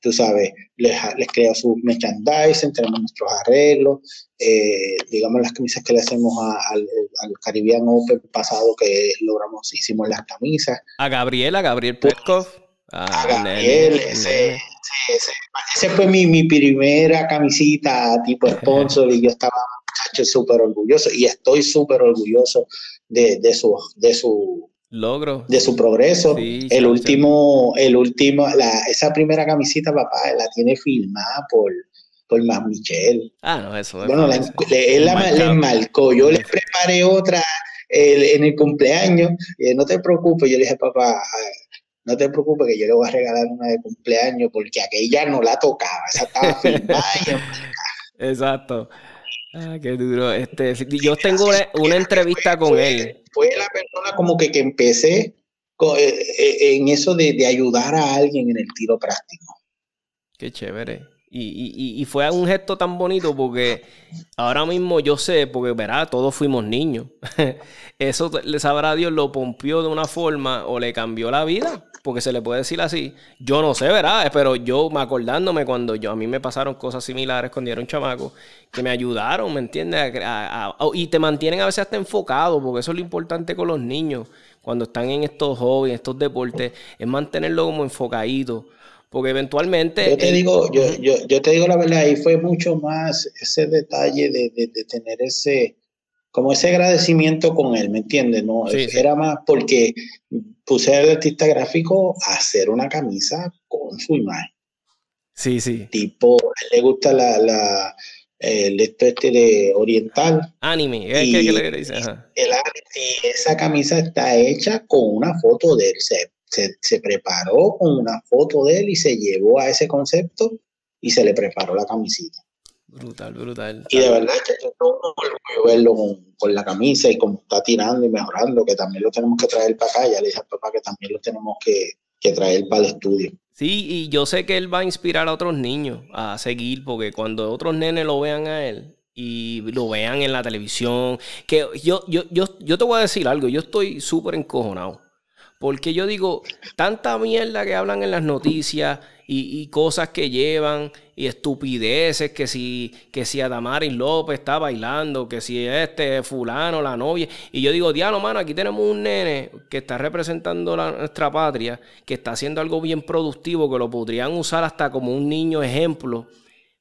tú sabes, les, les creo sus merchandising, tenemos nuestros arreglos, eh, digamos las camisas que le hacemos al, al, Caribbean Open pasado que logramos, hicimos las camisas. A Gabriel, a Gabriel Petkov. A, Gabriel, ese, ese, fue mi, mi, primera camisita tipo sponsor y yo estaba súper orgulloso y estoy súper orgulloso de, de, su, de su logro de su progreso. el último, el último, la, esa primera camisita, papá, la tiene filmada por, por Más Michelle. Ah, no, eso Bueno, la, él la, le marcó. Yo le preparé otra en el cumpleaños. Y no te preocupes, yo le dije, papá, no te preocupes que yo le voy a regalar una de cumpleaños porque aquella no la tocaba, esa estaba filmada Exacto. Ah, qué duro. Este, yo tengo una, entrevista con él. Fue la persona como que, que empecé eh, eh, en eso de, de, ayudar a alguien en el tiro práctico. Qué chévere. Y, y, y, fue un gesto tan bonito porque ahora mismo yo sé, porque verá, todos fuimos niños. Eso le sabrá Dios, lo pompió de una forma o le cambió la vida porque se le puede decir así. Yo no sé, ¿verdad? Pero yo me acordándome cuando yo a mí me pasaron cosas similares cuando era un chamaco, que me ayudaron, ¿me entiendes? y te mantienen a veces hasta enfocado, porque eso es lo importante con los niños, cuando están en estos hobbies, en estos deportes, es mantenerlo como enfocadito. Porque eventualmente. Yo te digo, yo, yo, yo te digo la verdad, ahí fue mucho más ese detalle de, de, de tener ese, como ese agradecimiento con él, ¿me entiendes? No, era más porque puse al artista gráfico a hacer una camisa con su imagen. Sí, sí. Tipo, le gusta la, la el este de oriental. Anime, es que, le dice. El, y esa camisa está hecha con una foto de él. Se, se, se, preparó con una foto de él y se llevó a ese concepto y se le preparó la camisita. Brutal, brutal. Y de verdad que yo orgullo verlo con, la camisa y como está tirando y mejorando, que también lo tenemos que traer para acá. Ya le dije al papá que también lo tenemos que, que traer para el estudio. Sí, y yo sé que él va a inspirar a otros niños a seguir, porque cuando otros nenes lo vean a él y lo vean en la televisión, que yo, yo, yo, yo te voy a decir algo, yo estoy súper encojonado. Porque yo digo, tanta mierda que hablan en las noticias y, cosas que llevan y estupideces, que si, que si Adamaris López está bailando, que si este fulano, la novia. Y yo digo, diablo, mano, aquí tenemos un nene que está representando la, nuestra patria, que está haciendo algo bien productivo, que lo podrían usar hasta como un niño ejemplo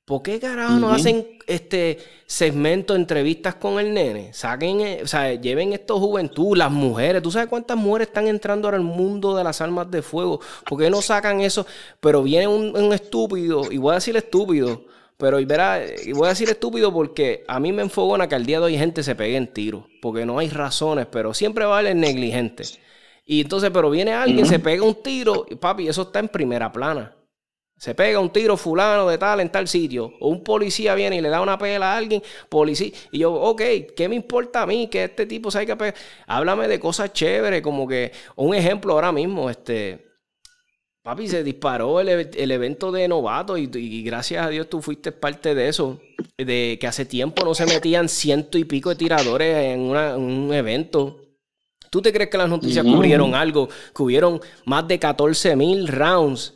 ¿Por qué carajo no hacen este segmento, entrevistas con el nene? Saquen, eh, o sea, lleven esto juventud, las mujeres. ¿Tú sabes cuántas mujeres están entrando ahora al mundo de las armas de fuego? ¿Por qué no sacan eso? Pero viene un, estúpido, y voy a decir estúpido, pero y verá, y voy a decir estúpido porque a mí me enfogona que al día de hoy gente se pegue en tiro, porque no hay razones, pero siempre va a haber negligente. Y entonces, pero viene alguien, se pega un tiro, y papi, eso está en primera plana. Se pega un tiro fulano de tal en tal sitio. O un policía viene y le da una pela a alguien. Policía. Y yo, ok, ¿qué me importa a mí que este tipo se que pegar? Háblame de cosas chéveres, como que. Un ejemplo ahora mismo, este. Papi, se disparó el, evento de novato y, gracias a Dios tú fuiste parte de eso. De que hace tiempo no se metían ciento y pico de tiradores en, un evento. ¿Tú te crees que las noticias cubrieron algo? Que hubieron más de 14 mil rounds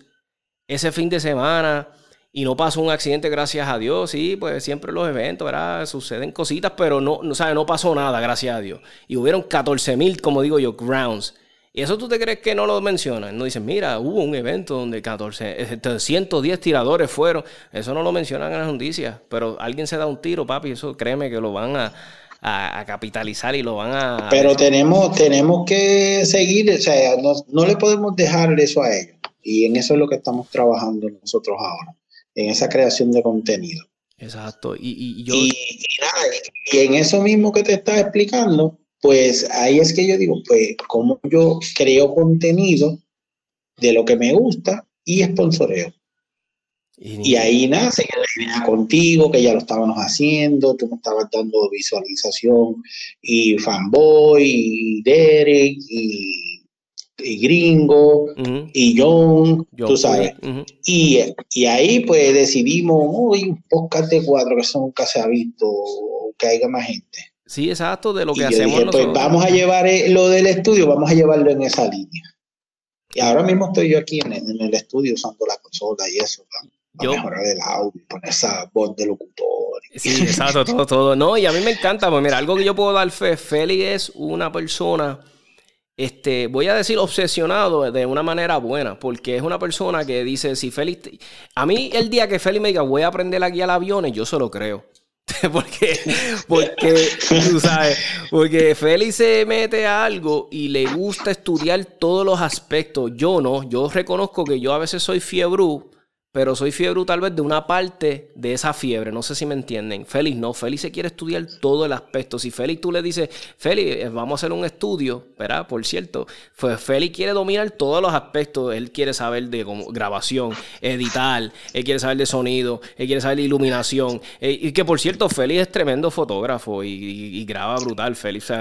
ese fin de semana y no pasó un accidente, gracias a Dios. Sí, pues siempre los eventos, ¿verdad? Suceden cositas, pero no, no, no pasó nada, gracias a Dios. Y hubieron 14 mil, como digo yo, grounds. ¿Y eso tú te crees que no lo mencionan? No dicen, mira, hubo un evento donde 14, 110 este, tiradores fueron. Eso no lo mencionan en las noticias. Pero alguien se da un tiro, papi, eso créeme que lo van a, a, capitalizar y lo van a... Pero tenemos, tenemos que seguir, o sea, no, no le podemos dejar eso a ellos. Y en eso es lo que estamos trabajando nosotros ahora, en esa creación de contenido. Exacto. Y, y, yo... y, y, en eso mismo que te estaba explicando, pues ahí es que yo digo, pues, cómo yo creo contenido de lo que me gusta y sponsoreo. Y, ahí nace que la contigo, que ya lo estábamos haciendo, tú me estabas dando visualización, y Fanboy, y Derek, y y Gringo y John, tú sabes. y, y, ahí pues decidimos, uy, un podcast de cuatro que eso nunca se ha visto, que haya más gente. Sí, exacto, de lo que hacemos dije, Pues vamos a llevar eh, lo del estudio, vamos a llevarlo en esa línea. Y ahora mismo estoy yo aquí en, el estudio usando la consola y eso, para mejorar el audio, poner esa voz de locutor. Sí, exacto, todo, todo. No, y a mí me encanta, pues mira, algo que yo puedo dar fe, Feli es una persona, este, voy a decir obsesionado de una manera buena, porque es una persona que dice, si Feli, a mí el día que Feli me diga, voy a aprender a guiar aviones, yo se lo creo. porque, porque, tú sabes, porque Félix se mete a algo y le gusta estudiar todos los aspectos. Yo no, yo reconozco que yo a veces soy fiebre pero soy fiebre tal vez de una parte de esa fiebre. No sé si me entienden. Félix no. Félix se quiere estudiar todo el aspecto. Si Félix tú le dices, Félix, eh, vamos a hacer un estudio, ¿verdad? Por cierto, pues Félix quiere dominar todos los aspectos. Él quiere saber de grabación, editar, él quiere saber de sonido, él quiere saber de iluminación. Eh, y que por cierto, Félix es tremendo fotógrafo y, graba brutal. Félix,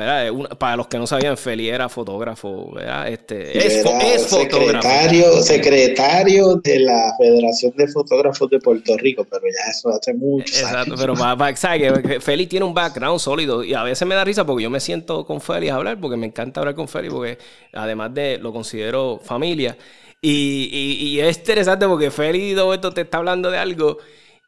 para los que no sabían, Félix era fotógrafo, ¿verdad? Este, es, es fotógrafo. Secretario, secretario de la Federación de Fotógrafos de Puerto Rico, pero ya eso hace mucho. Exacto, pero va, ¿sabes? Félix tiene un background sólido y a veces me da risa porque yo me siento con Félix a hablar porque me encanta hablar con Félix porque además de lo considero familia. Y, es interesante porque Félix esto te está hablando de algo.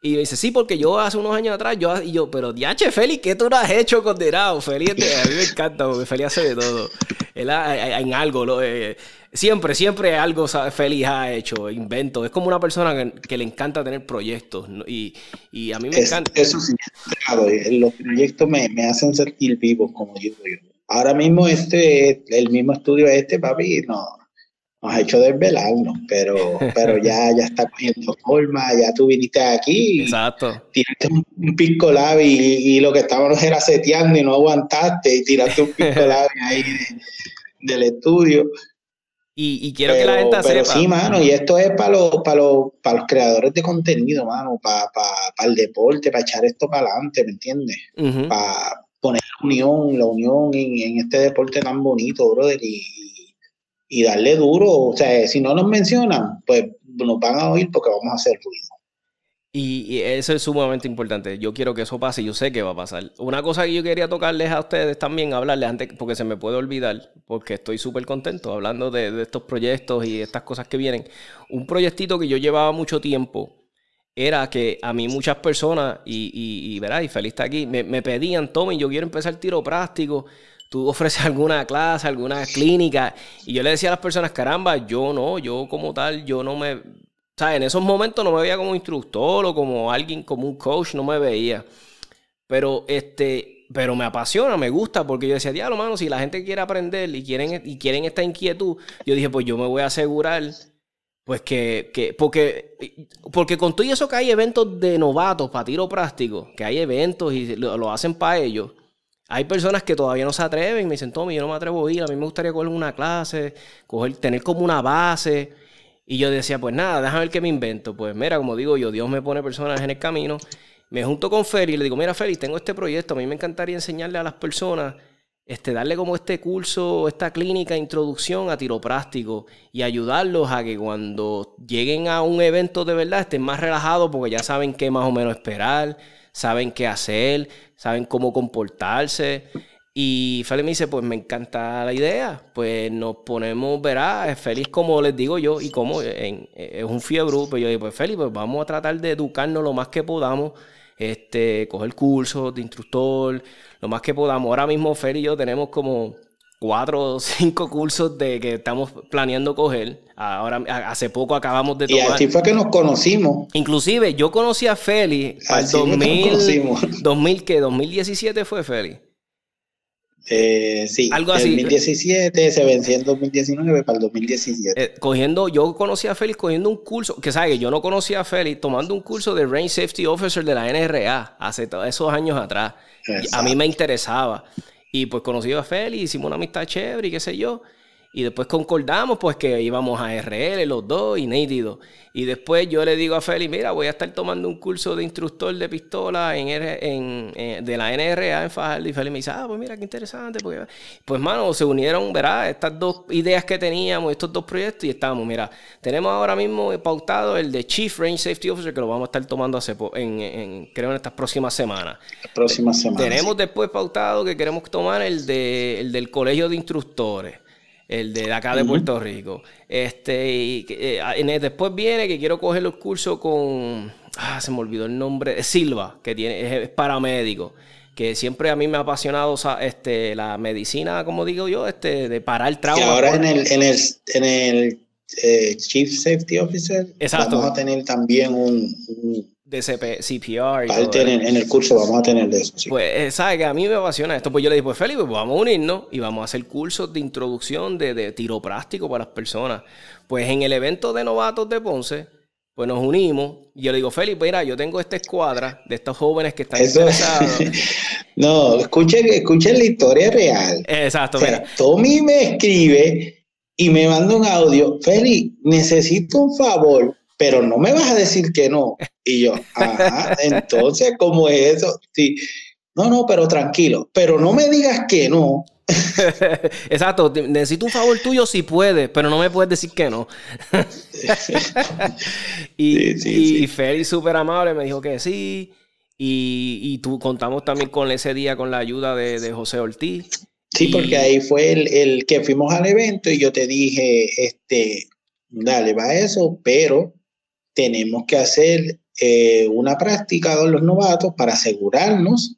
Y dice, sí, porque yo hace unos años atrás, yo, y yo, pero diache, Félix, ¿qué tú no has hecho condenado? Félix, a mí me encanta porque Félix hace de todo. Él en algo, lo, eh, siempre, siempre algo feliz ha hecho, invento. Es como una persona que, le encanta tener proyectos y, a mí me encanta. Eso sí, los proyectos me, hacen sentir vivo, como digo yo. Ahora mismo este, el mismo estudio este, papi, no, nos ha hecho desvelarnos, pero, pero ya, ya está cogiendo forma, ya tú viniste aquí, Exacto. tiraste un, pisco labi y, lo que estábamos era seteando y no aguantaste y tiraste un pisco labi ahí del estudio. Y, quiero que la gente pero sí, mano, y esto es para los, para los, para los creadores de contenido, mano, para, para, el deporte, para echar esto para adelante, ¿me entiendes? Para poner la unión, la unión en, este deporte tan bonito, brother, y, y darle duro. O sea, si no nos mencionan, pues nos van a oír porque vamos a hacer ruido. Y, eso es sumamente importante. Yo quiero que eso pase yo sé que va a pasar. Una cosa que yo quería tocarles a ustedes también, hablarles antes, porque se me puede olvidar, porque estoy súper contento hablando de, estos proyectos y estas cosas que vienen. Un proyectito que yo llevaba mucho tiempo era que a mí muchas personas, y, y, y, y feliz está aquí, me, me pedían, Tommy, yo quiero empezar tiro práctico tú ofreces alguna clase, alguna clínica. Y yo le decía a las personas, caramba, yo no, yo como tal, yo no me, sea, en esos momentos no me veía como instructor o como alguien, como un coach, no me veía. Pero este, pero me apasiona, me gusta, porque yo decía, diablo, mano, si la gente quiere aprender y quieren, y quieren esta inquietud, yo dije, pues yo me voy a asegurar, pues que, que porque, porque con todo eso que hay eventos de novatos para tiro práctico, que hay eventos y lo, hacen para ellos, hay personas que todavía no se atreven, me dicen, Tommy, yo no me atrevo a ir, a mí me gustaría coger una clase, coger, tener como una base. Y yo decía, pues nada, déjame ver qué me invento. Pues mira, como digo yo, Dios me pone personas en el camino. Me junto con Feli y le digo, mira Feli, tengo este proyecto, a mí me encantaría enseñarle a las personas, este, darle como este curso, esta clínica, introducción a tiro práctico y ayudarlos a que cuando lleguen a un evento de verdad estén más relajados porque ya saben qué más o menos esperar, saben qué hacer, saben cómo comportarse. Y Félix me dice, pues me encanta la idea, pues nos ponemos, verá, es feliz como les digo yo, y como es un fiebre, pues yo digo, pues Félix, pues vamos a tratar de educarnos lo más que podamos, este, coger cursos de instructor, lo más que podamos. Ahora mismo Félix y yo tenemos como cuatro o cinco cursos de que estamos planeando coger. Ahora, hace poco acabamos de tomar. Y así fue que nos conocimos. Inclusive, yo conocí a Félix al 2000, 2000, ¿qué? 2017 fue Félix. Eh, sí, algo así. 2017 se venció en 2019 para el 2017. Eh, cogiendo, yo conocí a Félix cogiendo un curso, que sabe, yo no conocía a Félix tomando un curso de Range Safety Officer de la NRA hace todos esos años atrás. A mí me interesaba. Y pues conocí a Félix, hicimos una amistad chévere y qué sé yo. Y después concordamos pues que íbamos a RL los dos y nítido. Y después yo le digo a Feli, mira, voy a estar tomando un curso de instructor de pistola en, en, de la NRA en Fajardo. Y Feli me dice, ah, pues mira, qué interesante. Porque... Pues, mano, se unieron, ¿verdad? Estas dos ideas que teníamos, estos dos proyectos, y estamos, mira, tenemos ahora mismo pautado el de Chief Range Safety Officer, que lo vamos a estar tomando hace en, creo en estas próximas semanas. Próximas semanas. Tenemos después pautado que queremos tomar el, de, el del Colegio de Instructores el de acá de Puerto Rico. Este, y eh, después viene que quiero coger los cursos con, ah, se me olvidó el nombre, Silva, que tiene, es, paramédico que siempre a mí me ha apasionado este, la medicina, como digo yo, este, de parar trauma. Y ahora en el, en el, en el eh, Chief Safety Officer vamos a tener también un de CPR. Y en, el curso vamos a tener de eso. Pues, eh, ¿sabes que A mí me apasiona esto. Pues yo le dije, pues Felipe, pues vamos a unirnos y vamos a hacer cursos de introducción de, de tiro práctico para las personas. Pues en el evento de novatos de Ponce, pues nos unimos. Y yo le digo, Felipe, mira, yo tengo esta escuadra de estos jóvenes que están interesados. no, escuchen, escuchen la historia real. Exacto. O sea, Tommy me escribe y me manda un audio. Feli, necesito un favor pero no me vas a decir que no. Y yo, ajá, entonces, ¿cómo es eso? Sí, no, no, pero tranquilo, pero no me digas que no. Exacto, necesito un favor tuyo si puedes, pero no me puedes decir que no. y, sí, Félix, súper amable, me dijo que sí. Y, y tú contamos también con ese día con la ayuda de, José Ortiz. Sí, porque ahí fue el, el, que fuimos al evento y yo te dije, este, dale, va eso, pero tenemos que hacer eh, una práctica con los novatos para asegurarnos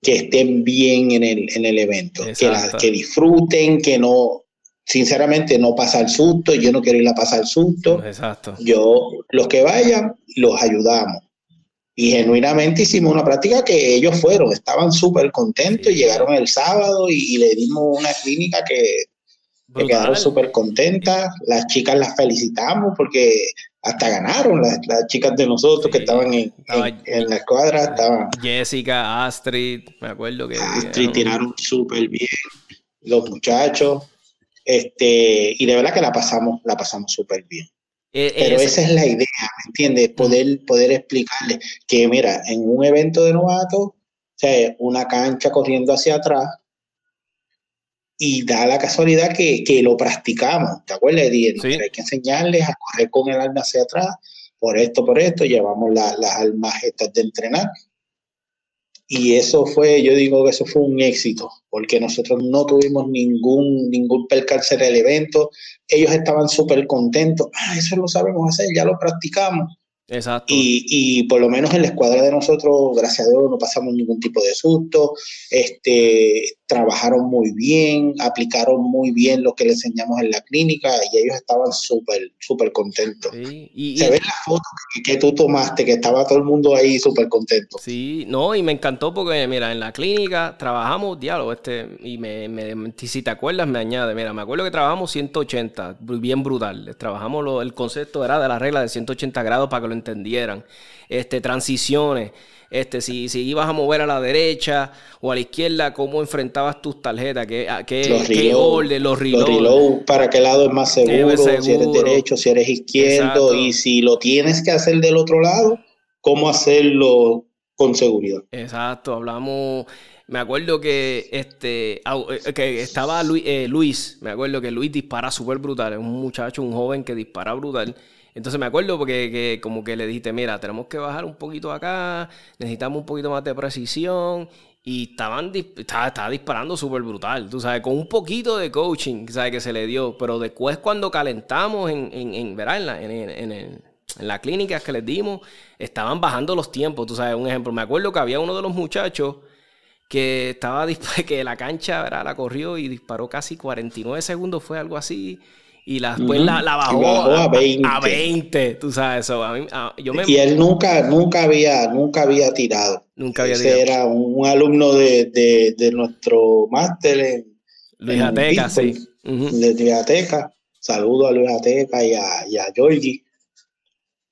que estén bien en el, en el evento, que, que, disfruten, que no, sinceramente, no pasar susto, yo no quiero ir a pasar susto. Exacto. Yo, los que vayan, los ayudamos. Y genuinamente hicimos una práctica que ellos fueron, estaban súper contentos, llegaron el sábado y, le dimos una clínica que, que quedaron súper contentas. Las chicas las felicitamos porque hasta ganaron las, chicas de nosotros que estaban en, la escuadra. Estaban, Jessica, Astrid, me acuerdo que... Astrid tiraron súper bien, los muchachos, este, y de verdad que la pasamos, la pasamos súper bien. Eh, Pero esa es la idea, ¿me entiendes? Poder, poder explicarle que, mira, en un evento de novato, o sea, una cancha corriendo hacia atrás, y da la casualidad que, que lo practicamos, ¿te acuerdas? Sí. Hay que enseñarles a correr con el arma hacia atrás, por esto, por esto, llevamos las armas estas de entrenar. Y eso fue, yo digo que eso fue un éxito, porque nosotros no tuvimos ningún, ningún percance en el evento. Ellos estaban súper contentos. Ah, eso lo sabemos hacer, ya lo practicamos. Exacto. Y, y, por lo menos en la escuadra de nosotros, gracias a Dios, no pasamos ningún tipo de susto. Este, trabajaron muy bien, aplicaron muy bien lo que le enseñamos en la clínica y ellos estaban súper, súper contentos. Y, Se ve la foto que, tú tomaste, que estaba todo el mundo ahí súper contento. Sí, no, y me encantó porque, mira, en la clínica trabajamos diálogo, este, y me, me, si te acuerdas, me añade, mira, me acuerdo que trabajamos 180, bien brutal. Trabajamos lo, el concepto era de la regla de 180 grados para que lo entendieran. Este, transiciones este, si, si ibas a mover a la derecha o a la izquierda, cómo enfrentabas tus tarjetas, qué, qué, los qué orden, los reload. para qué lado es más seguro, si eres derecho, si eres izquierdo, y si lo tienes que hacer del otro lado, cómo hacerlo con seguridad. Exacto, hablamos me acuerdo que este eh, que estaba Luis, eh, Luis, me acuerdo que Luis dispara súper brutal, es un muchacho, un joven que dispara brutal. Entonces me acuerdo porque que como que le dijiste, mira, tenemos que bajar un poquito acá, necesitamos un poquito más de precisión. Y estaban estaba, disparando súper brutal, tú sabes, con un poquito de coaching, ¿sabes? Que se le dio. Pero después cuando calentamos en, en, en, en, en, la clínica que les dimos, estaban bajando los tiempos, tú sabes, un ejemplo. Me acuerdo que había uno de los muchachos que estaba que la cancha ¿verdad? la corrió y disparó casi 49 segundos, fue algo así y la, después la, bajó, a, 20. a, 20. Tú sabes eso. yo Y él nunca, nunca, había, nunca había tirado. Nunca había Ese era un, alumno de, de, de, nuestro máster en Luis Ateca, sí. De Luis Ateca. Saludo a Luis Ateca y a, y a Georgie.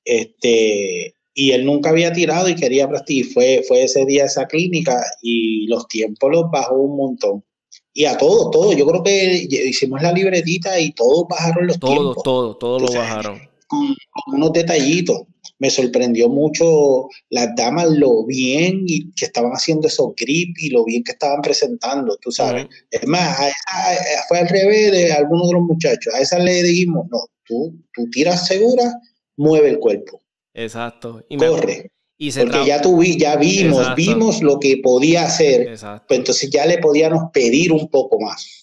Este, y él nunca había tirado y quería practicar. Fue, fue ese día esa clínica y los tiempos los bajó un montón. Y a todos, todos. Yo creo que hicimos la libretita y todos bajaron los tiempos. Todos, todos, todos lo bajaron. Con, unos detallitos. Me sorprendió mucho las damas lo bien y que estaban haciendo esos grips y lo bien que estaban presentando, tú sabes. Es más, fue al revés de algunos de los muchachos. A esa le dijimos, no, tú, tú tiras segura, mueve el cuerpo. Exacto. Y Corre. Porque ya, ya vimos, vimos lo que podía hacer, pues entonces ya le podíamos pedir un poco más.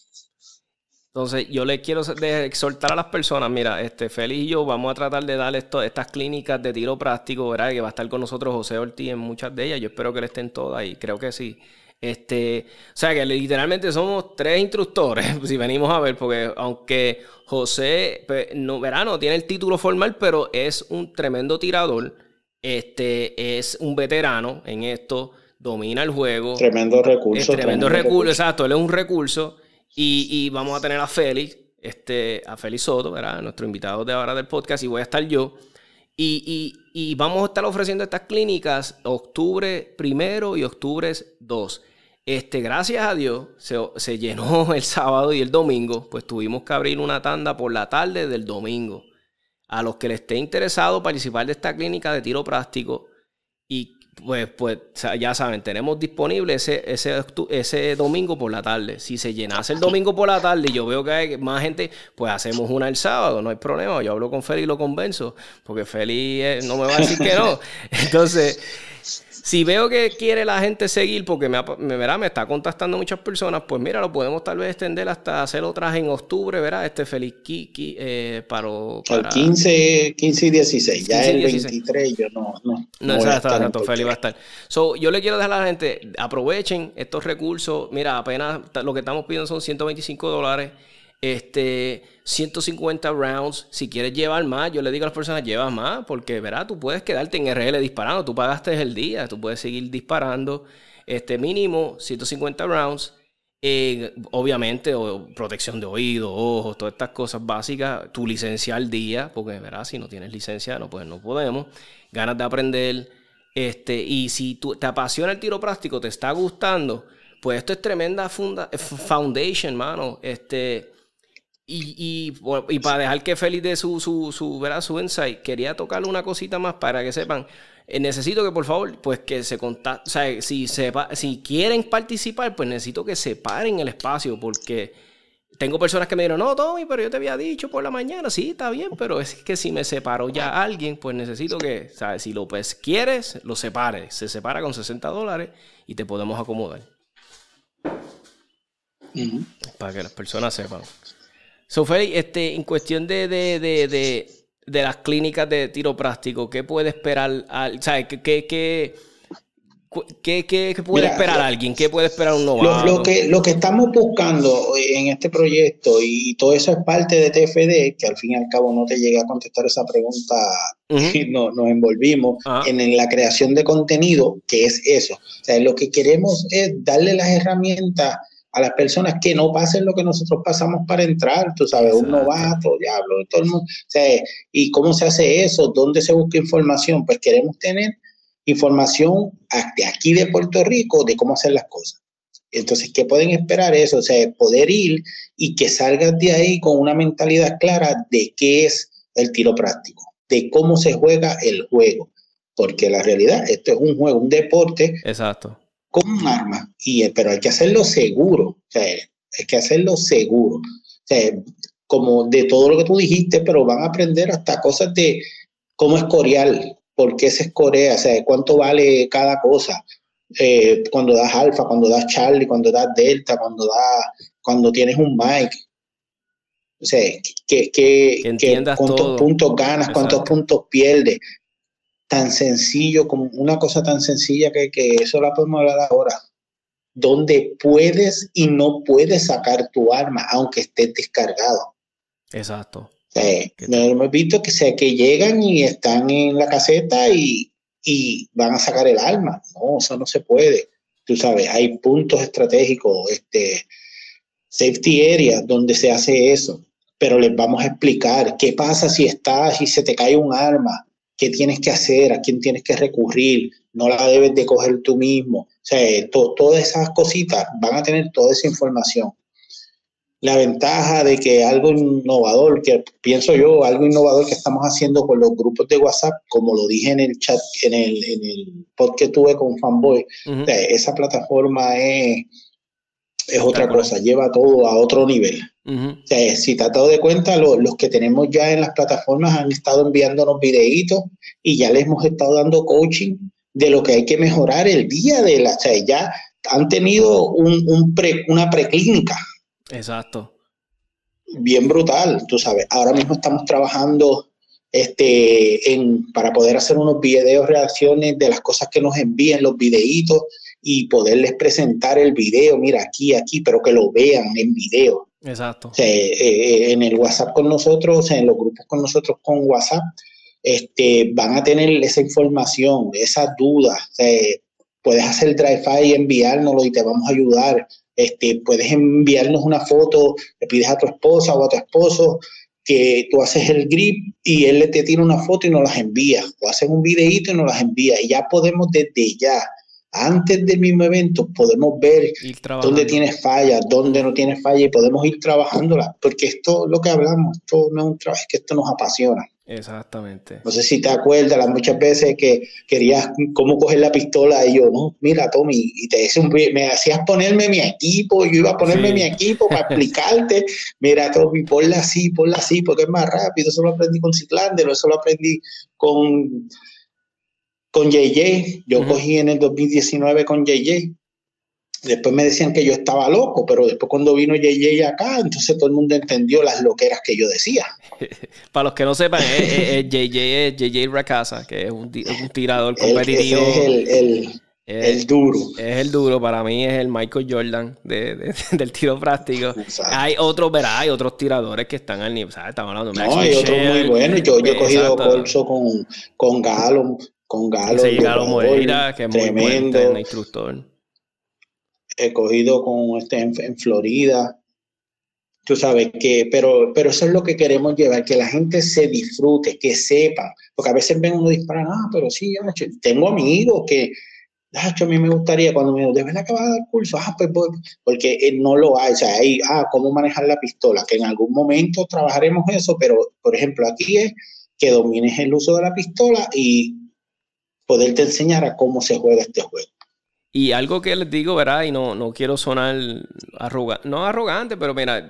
Entonces, yo le quiero exhortar a las personas, mira, este Félix y yo vamos a tratar de dar esto, estas clínicas de tiro práctico, ¿verdad? Que va a estar con nosotros José Ortiz en muchas de ellas. Yo espero que le estén todas y creo que sí. Este, o sea que literalmente somos tres instructores, si venimos a ver, porque aunque José, pues, no, verano tiene el título formal, pero es un tremendo tirador este es un veterano en esto, domina el juego. Tremendo recurso. tremendo, recurso, exacto, él es un recurso. Y, vamos a tener a Félix, este, a Félix Soto, ¿verdad? Nuestro invitado de ahora del podcast, y voy a estar yo. Y, vamos a estar ofreciendo estas clínicas octubre primero y octubre 2. Este, gracias a Dios, se, se, llenó el sábado y el domingo, pues tuvimos que abrir una tanda por la tarde del domingo a los que les esté interesado participar de esta clínica de tiro práctico y pues, pues ya saben, tenemos disponible ese, ese, ese domingo por la tarde. Si se llenase el domingo por la tarde y yo veo que hay más gente, pues hacemos una el sábado, no hay problema. Yo hablo con Feli y lo convenzo, porque Feli eh, no me va a decir que no. Entonces, si veo que quiere la gente seguir, porque me, me, me está contactando muchas personas, pues mira, lo podemos tal vez extender hasta hacer otras en octubre, ¿verdad? Este feliz Kiki eh, para, El 15, 15 y 16, ya el 23 yo no. No, no, no exacto, exacto, Feli va a estar. So, yo le quiero dejar a la gente, aprovechen estos recursos. Mira, apenas lo que estamos pidiendo son 125 dólares. Este, 150 rounds. Si quieres llevar más, yo le digo a las personas, lleva más, porque verá, tú puedes quedarte en RL disparando. Tú pagaste el día, tú puedes seguir disparando. Este mínimo 150 rounds. Eh, obviamente, protección de oído, ojos, todas estas cosas básicas. Tu licencia al día, porque verá, si no tienes licencia, no, pues no podemos. Ganas de aprender. Este, y si tú, te apasiona el tiro práctico, te está gustando, pues esto es tremenda funda, foundation, mano. Este, y, y, para dejar que Félix de su, su, su, su insight, quería tocarle una cosita más para que sepan. Eh, necesito que por favor, pues que se contacten, o sea, si, sepa, si quieren participar, pues necesito que separen el espacio, porque tengo personas que me dijeron, no, Tommy, pero yo te había dicho por la mañana, sí, está bien, pero es que si me separó ya alguien, pues necesito que, ¿sabes? Si López quieres, lo separe. Se separa con 60 dólares y te podemos acomodar. Para que las personas sepan. So, este, en cuestión de, de, de, de, las clínicas de tiro práctico, ¿qué puede esperar? Al, ¿sabes? ¿Qué, qué, qué, qué, puede esperar alguien? ¿Qué puede esperar un novato? Lo, que, lo que estamos buscando en este proyecto, y todo eso es parte de TFD, que al fin y al cabo no te llegué a contestar esa pregunta, no, nos envolvimos ah. en, la creación de contenido, que es eso. O sea, lo que queremos es darle las herramientas a las personas que no pasen lo que nosotros pasamos para entrar, tú sabes, un novato, diablo, todo el mundo. O sea, ¿y cómo se hace eso? ¿Dónde se busca información? Pues queremos tener información de aquí de Puerto Rico de cómo hacer las cosas. Entonces, ¿qué pueden esperar eso? O sea, poder ir y que salgas de ahí con una mentalidad clara de qué es el tiro práctico, de cómo se juega el juego. Porque la realidad, esto es un juego, un deporte. Exacto con un arma, y, eh, pero hay que hacerlo seguro, o sea, hay que hacerlo seguro. O sea, como de todo lo que tú dijiste, pero van a aprender hasta cosas de cómo es coreal, por qué se escorea, o sea, cuánto vale cada cosa. Eh, cuando das alfa, cuando das Charlie, cuando das delta, cuando da, cuando tienes un mic. O sea, que, que, que, cuántos puntos ganas, cuántos puntos pierdes tan sencillo, como una cosa tan sencilla que, que eso la podemos hablar ahora, donde puedes y no puedes sacar tu arma, aunque estés descargado. Exacto. hemos visto que, sea, que llegan y están en la caseta y, y van a sacar el arma. No, eso no se puede. Tú sabes, hay puntos estratégicos, este, safety areas donde se hace eso, pero les vamos a explicar qué pasa si estás y se te cae un arma, qué tienes que hacer, a quién tienes que recurrir, no la debes de coger tú mismo. O sea, todas esas cositas van a tener toda esa información. La ventaja de que algo innovador, que pienso yo, algo innovador que estamos haciendo con los grupos de WhatsApp, como lo dije en el chat, en el, en el pod que tuve con Fanboy, esa plataforma es, es otra cosa, lleva todo a otro nivel. Si te has dado de cuenta, los que tenemos ya en las plataformas han estado enviándonos videitos y ya les hemos estado dando coaching de lo que hay que mejorar el día de la, o sea, ya han tenido un, un pre, una preclínica. Exacto. Bien brutal, tú sabes. Ahora mismo estamos trabajando este, en, para poder hacer unos videos, reacciones de las cosas que nos envíen, los videitos y poderles presentar el video, mira, aquí, aquí, pero que lo vean en video. Exacto. Eh, en el WhatsApp con nosotros, en los grupos con nosotros con WhatsApp, este, van a tener esa información, esas dudas. puedes hacer drive y enviárnoslo y te vamos a ayudar. Este, puedes enviarnos una foto, le pides a tu esposa o a tu esposo que tú haces el grip y él te tira una foto y nos las envía. O haces un videíto y nos las envía. Y ya podemos desde ya, antes del mismo evento, podemos ver dónde tienes fallas, dónde no tienes fallas y podemos ir trabajándolas. Porque esto, lo que hablamos, esto no es un trabajo, es que esto nos apasiona. Exactamente. No sé si te acuerdas las muchas veces que querías cómo coger la pistola y yo, no, mira, Tommy, y te un, me hacías ponerme mi equipo, yo iba a ponerme mi equipo para explicarte, mira, Tommy, ponla así, ponla así, porque es más rápido. Eso lo aprendí con Ciclander, eso lo aprendí con, con JJ. Yo cogí en el 2019 con JJ Después me decían que yo estaba loco, pero después cuando vino JJ acá, entonces todo el mundo entendió las loqueras que yo decía. Para los que no sepan, JJ es JJ Racasa, que es un, tirador competitivo. es el, duro. Es el duro, para mí es el Michael Jordan del tiro práctico. Hay otros, verá, hay otros tiradores que están al nivel, ¿sabes? Estamos hablando de No, hay otros muy buenos. Yo, yo he cogido corso con, con Galo, con Galo. Galo Moreira, que es muy tremendo. buen instructor he cogido con este en, Florida. Tú sabes que, pero, pero eso es lo que queremos llevar, que la gente se disfrute, que sepa, porque a veces ven uno disparar, ah, pero sí, tengo amigos que, ah, a mí me gustaría cuando me ¿de verdad que vas a dar curso? Ah, pues, porque no lo hay, o sea, hay, ah, cómo manejar la pistola, que en algún momento trabajaremos eso, pero, por ejemplo, aquí es que domines el uso de la pistola y poderte enseñar a cómo se juega este juego. Y algo que les digo, ¿verdad? Y no, no quiero sonar arrogante, no arrogante, pero mira,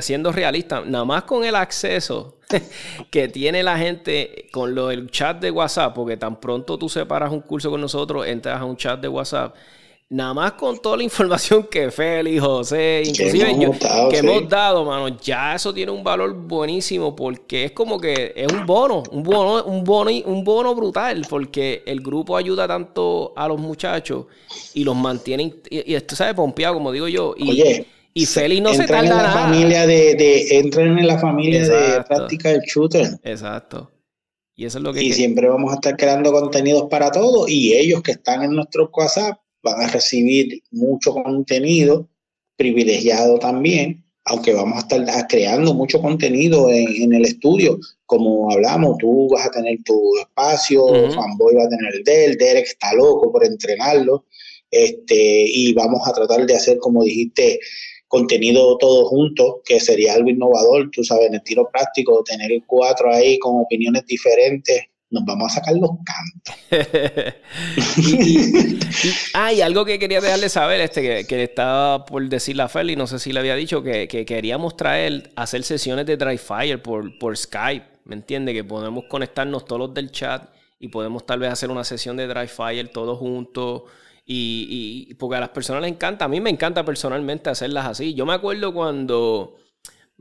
siendo realista, nada más con el acceso que tiene la gente con lo del chat de WhatsApp, porque tan pronto tú separas un curso con nosotros, entras a un chat de WhatsApp nada más con toda la información que Félix, José, inclusive que, hemos, dado, que hemos dado, mano, ya eso tiene un valor buenísimo porque es como que es un bono, un bono, un bono, un bono brutal porque el grupo ayuda tanto a los muchachos y los mantiene y, esto sabe pompeado, como digo yo. Y, Oye, y Félix no se tarda en la familia de, de, entran en la familia de práctica del shooter. Exacto. Y eso es lo que. Y siempre vamos a estar creando contenidos para todos. Y ellos que están en nuestro WhatsApp, van a recibir mucho contenido privilegiado también, aunque vamos a estar creando mucho contenido en, el estudio, como hablamos, tú vas a tener tu espacio, Fanboy va a tener el del, Derek está loco por entrenarlo, este, y vamos a tratar de hacer, como dijiste, contenido todo junto, que sería algo innovador, tú sabes, en el tiro práctico, tener cuatro ahí con opiniones diferentes, nos vamos a sacar los cantos. ah, y algo que quería dejarle saber, este, que, que estaba por decirle a Feli, no sé si le había dicho, que, que queríamos traer, hacer sesiones de Dry Fire por, Skype, ¿me entiende? Que podemos conectarnos todos los del chat y podemos tal vez hacer una sesión de Dry Fire todos juntos. Y, y, porque a las personas les encanta, a mí me encanta personalmente hacerlas así. Yo me acuerdo cuando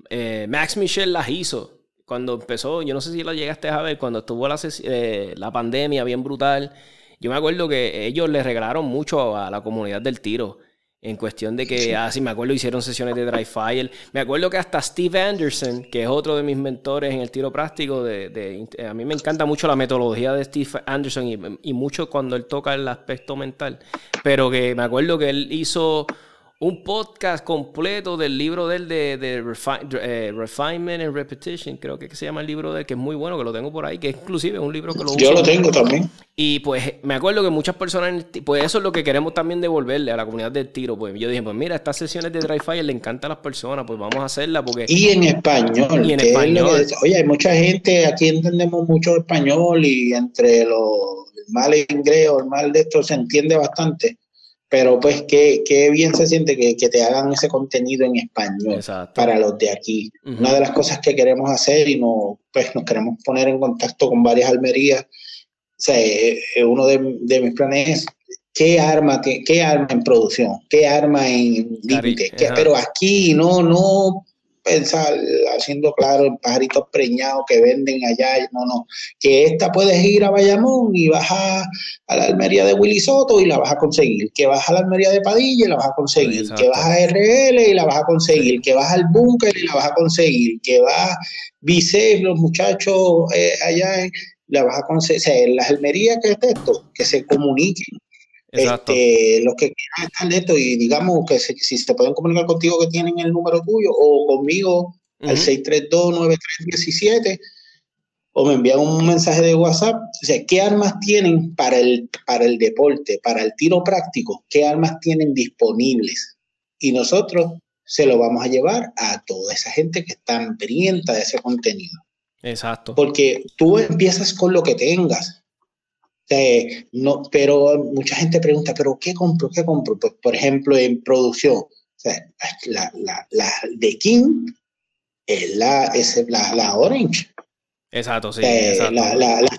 eh, Max Michel las hizo, cuando empezó, yo no sé si lo llegaste a ver, cuando estuvo la, eh, la pandemia bien brutal, yo me acuerdo que ellos le regalaron mucho a la comunidad del tiro. En cuestión de que, ah, sí, me acuerdo, hicieron sesiones de dry fire. Me acuerdo que hasta Steve Anderson, que es otro de mis mentores en el tiro práctico, de, a mí me encanta mucho la metodología de Steve Anderson y, y, mucho cuando él toca el aspecto mental. Pero que me acuerdo que él hizo un podcast completo del libro del de, de eh, Refinement and Repetition, creo que se llama el libro de él, que es muy bueno, que lo tengo por ahí, que es inclusive un libro que lo Yo lo tengo también. Y pues me acuerdo que muchas personas, pues eso es lo que queremos también devolverle a la comunidad del tiro. Pues yo dije, pues mira, estas sesiones de Dry Fire le encantan a las personas, pues vamos a hacerlas porque... Y en español. Y en español. oye, hay mucha gente, aquí entendemos mucho español y entre los el mal inglés o el mal de esto se entiende bastante pero pues qué, qué bien se siente que, que, te hagan ese contenido en español para los de aquí. Una de las cosas que queremos hacer y no, pues nos queremos poner en contacto con varias almerías, o sea, eh, uno de, de, mis planes es qué arma, qué, qué arma en producción, qué arma en límite, pero aquí no, no pensar, haciendo claro en pajaritos preñados que venden allá, no, no, que esta puedes ir a Bayamón y vas a, la Almería de Willy Soto y la vas a conseguir, que vas a la Almería de Padilla y la vas a conseguir, que vas a RL y la vas a conseguir, que vas al búnker y la vas a conseguir, que vas a Bice, los muchachos eh, allá en, la vas a conseguir, o sea, en las Almerías que es esto, que se comuniquen, este, los que quieran estar esto y digamos que si se pueden comunicar contigo que tienen el número tuyo o conmigo al 632-9317 o me envían un mensaje de WhatsApp. O sea, ¿qué armas tienen para el, para el deporte, para el tiro práctico? ¿Qué armas tienen disponibles? Y nosotros se lo vamos a llevar a toda esa gente que está hambrienta de ese contenido. Exacto. Porque tú empiezas con lo que tengas. Eh, no, pero mucha gente pregunta, ¿pero qué compro? ¿Qué compro? Pues, por ejemplo, en producción, la, la, la, de King es la, es la, la Orange. Exacto, sí. La, la, la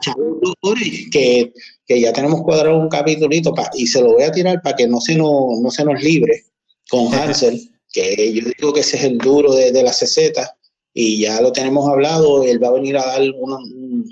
Orange, que, que, ya tenemos cuadrado un capítulito y se lo voy a tirar para que no se nos, no se nos libre con Hansel, que yo digo que ese es el duro de, de la CZ y ya lo tenemos hablado, él va a venir a dar un,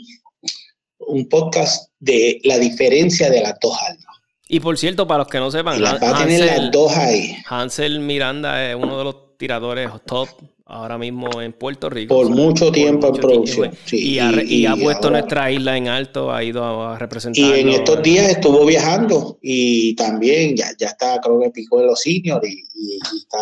un podcast de la diferencia de las dos almas. Y por cierto, para los que no sepan, va a tener las dos ahí. Hansel Miranda es uno de los tiradores top ahora mismo en Puerto Rico. Por mucho tiempo en producción. y, ha, puesto nuestra isla en alto, ha ido a representar. Y en estos días estuvo viajando y también ya, ya está, creo que picó en los seniors y, está,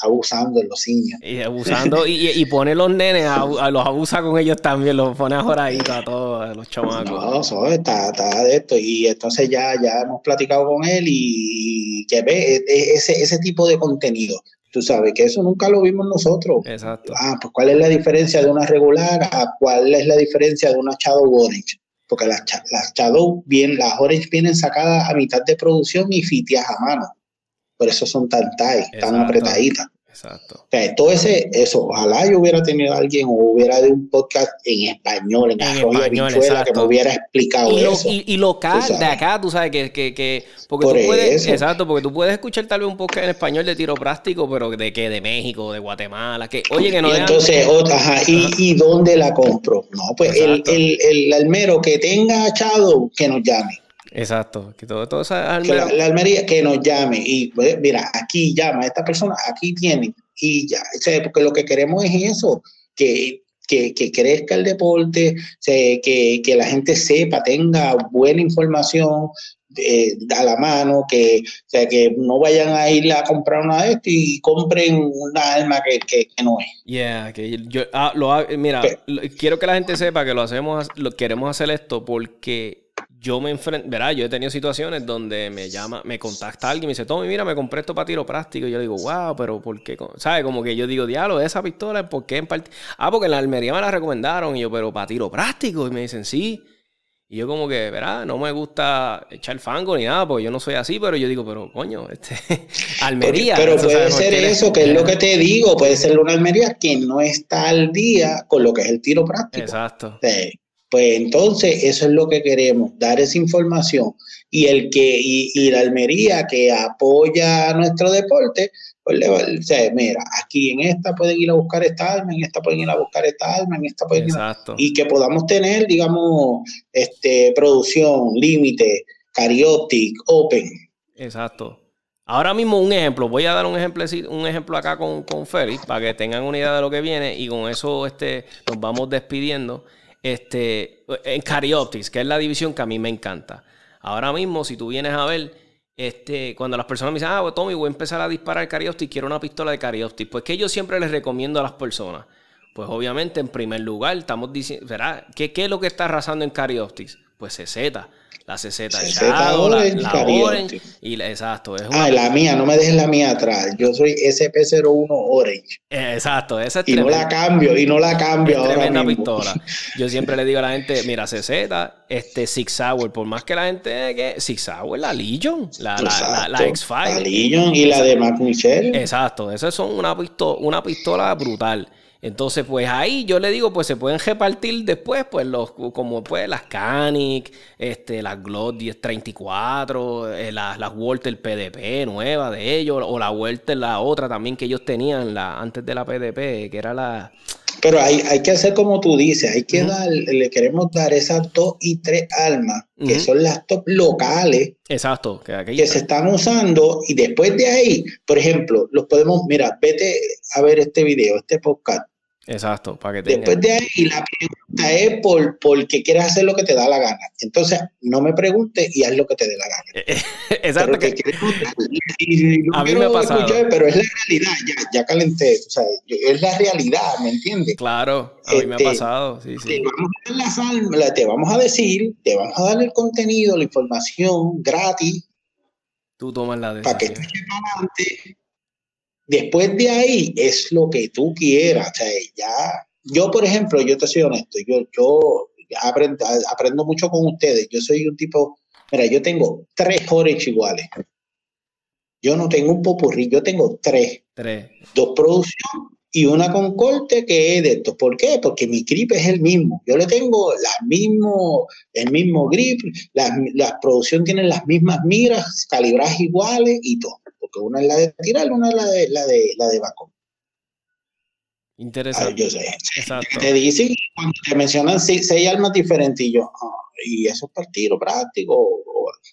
abusando en los seniors. Y abusando y, pone los nenes, a, los abusa con ellos también, los pone ahoraditos a todos los chamacos. No, eso está, está de esto. Y entonces ya, ya hemos platicado con él y que ve e, e, ese, ese tipo de contenido Tú sabes que eso nunca lo vimos nosotros. Exacto. Ah, pues cuál es la diferencia de una regular a cuál es la diferencia de una Shadow Orange. Porque las, las Shadow, bien, las Orange vienen sacadas a mitad de producción y fitias a mano. Por eso son tan tight, tan apretaditas. Exacto. todo ese, eso, ojalá yo hubiera tenido a alguien o hubiera de un podcast en español, en, español, que me hubiera explicado y eso. y, local de acá, tú sabes que, que, que porque tú puedes, exacto, porque tú puedes escuchar tal vez un podcast en español de tiro práctico, pero de que de México, de Guatemala, que oye que no. Y entonces, ajá, ¿y, ¿y, dónde la compro? No, pues el, el, el almero que tenga echado, que nos llame. Exacto, que todo, todo esa la, Almería que nos llame y pues, mira, aquí llama a esta persona, aquí tienen y ya, porque lo que queremos es eso, que, que, que crezca el deporte, que, que, la gente sepa, tenga buena información eh, a la mano, que, sea, que no vayan a ir a comprar una de esto y compren una alma que, que, no es. Yeah, que yo, ah, lo, mira, quiero que la gente sepa que lo hacemos, lo queremos hacer esto porque yo me enfrento, verá, yo he tenido situaciones donde me llama, me contacta alguien y me dice, Tommy, mira, me compré esto para tiro práctico. Y yo digo, wow, pero ¿por qué? ¿Sabes? Como que yo digo, diablo, esa pistola, ¿por qué en parte? Ah, porque en la Almería me la recomendaron. Y yo, pero para tiro práctico. Y me dicen, sí. Y yo como que, verá, no me gusta echar fango ni nada, porque yo no soy así, pero yo digo, pero coño, este, Almería. Pero puede ser eso, que es lo que te digo, puede ser una Almería que no está al día con lo que es el tiro práctico. Exacto. Pues entonces eso es lo que queremos, dar esa información. Y el que, y, la Almería que apoya nuestro deporte, pues le va, o sea, mira, aquí en esta pueden ir a buscar esta alma, en esta pueden ir a buscar esta alma, en esta pueden ir a... Y que podamos tener, digamos, este, producción, límite, Carioptic, Open. Exacto. Ahora mismo un ejemplo, voy a dar un ejemplo, un ejemplo acá con, con Félix para que tengan una idea de lo que viene y con eso este, nos vamos despidiendo este, en Carioptics, que es la división que a mí me encanta. Ahora mismo, si tú vienes a ver, este, cuando las personas me dicen, ah, Tommy, voy a empezar a disparar Carioptic, quiero una pistola de Carioptic, pues que yo siempre les recomiendo a las personas. Pues obviamente, en primer lugar, estamos diciendo, ¿verdad? ¿Qué, ¿Qué, es lo que está arrasando en Carioptics? Pues CZ la CZ Shadow, la, la Orange, y exacto. Es ah, la mía, no me dejes la mía atrás. Yo soy SP01 Orange. exacto, esa es Y no la cambio, y no la cambio es ahora tremenda pistola. Yo siempre le digo a la gente, mira, CZ, este Six Hour, por más que la gente que Six Hour, la Legion, la, la, la, X5. La Legion y la de Mac Michel. Exacto, esas son una pistola, una pistola brutal. Entonces, pues ahí yo le digo, pues se pueden repartir después, pues los, como pues las Canic, este, las Glock 1034, eh, las, las Walter PDP nueva de ellos, o la Walter la otra también que ellos tenían la, antes de la PDP, que era la... Pero hay, hay que hacer como tú dices, hay que dar, le queremos dar esas dos y tres almas, que son las top locales. Exacto. Que, que se están usando y después de ahí, por ejemplo, los podemos, mira, vete a ver este video, este podcast Exacto, para que Después de ahí, la pregunta es por, porque quieres hacer lo que te da la gana. Entonces, no me preguntes y haz lo que te dé la gana. Exacto. Que, a mí me ha pasado. pero es la realidad, ya, ya calenté. O sea, es la realidad, ¿me entiendes? Claro, a mí me ha este, pasado. Sí, sí. Te, vamos a te vamos a decir, te vamos a dar el contenido, la información gratis. Tú tomas la decisión. Para que estés adelante Después de ahí es lo que tú quieras. O sea, ya, yo, por ejemplo, yo te soy honesto, yo, yo aprendo, aprendo mucho con ustedes. Yo soy un tipo, mira, yo tengo tres Orange iguales. Yo no tengo un popurrí, yo tengo tres. Tres. Dos producción y una con corte que es de esto. ¿Por qué? Porque mi grip es el mismo. Yo le tengo la mismo, el mismo grip, la, la producción tiene las mismas miras, calibrajes iguales y todo porque una es la de tirar, una es la de la de la de. Interesante. yo sé. Exacto. Te dicen, cuando te mencionan seis, seis armas diferentes, y yo, ah, y eso es tiro práctico.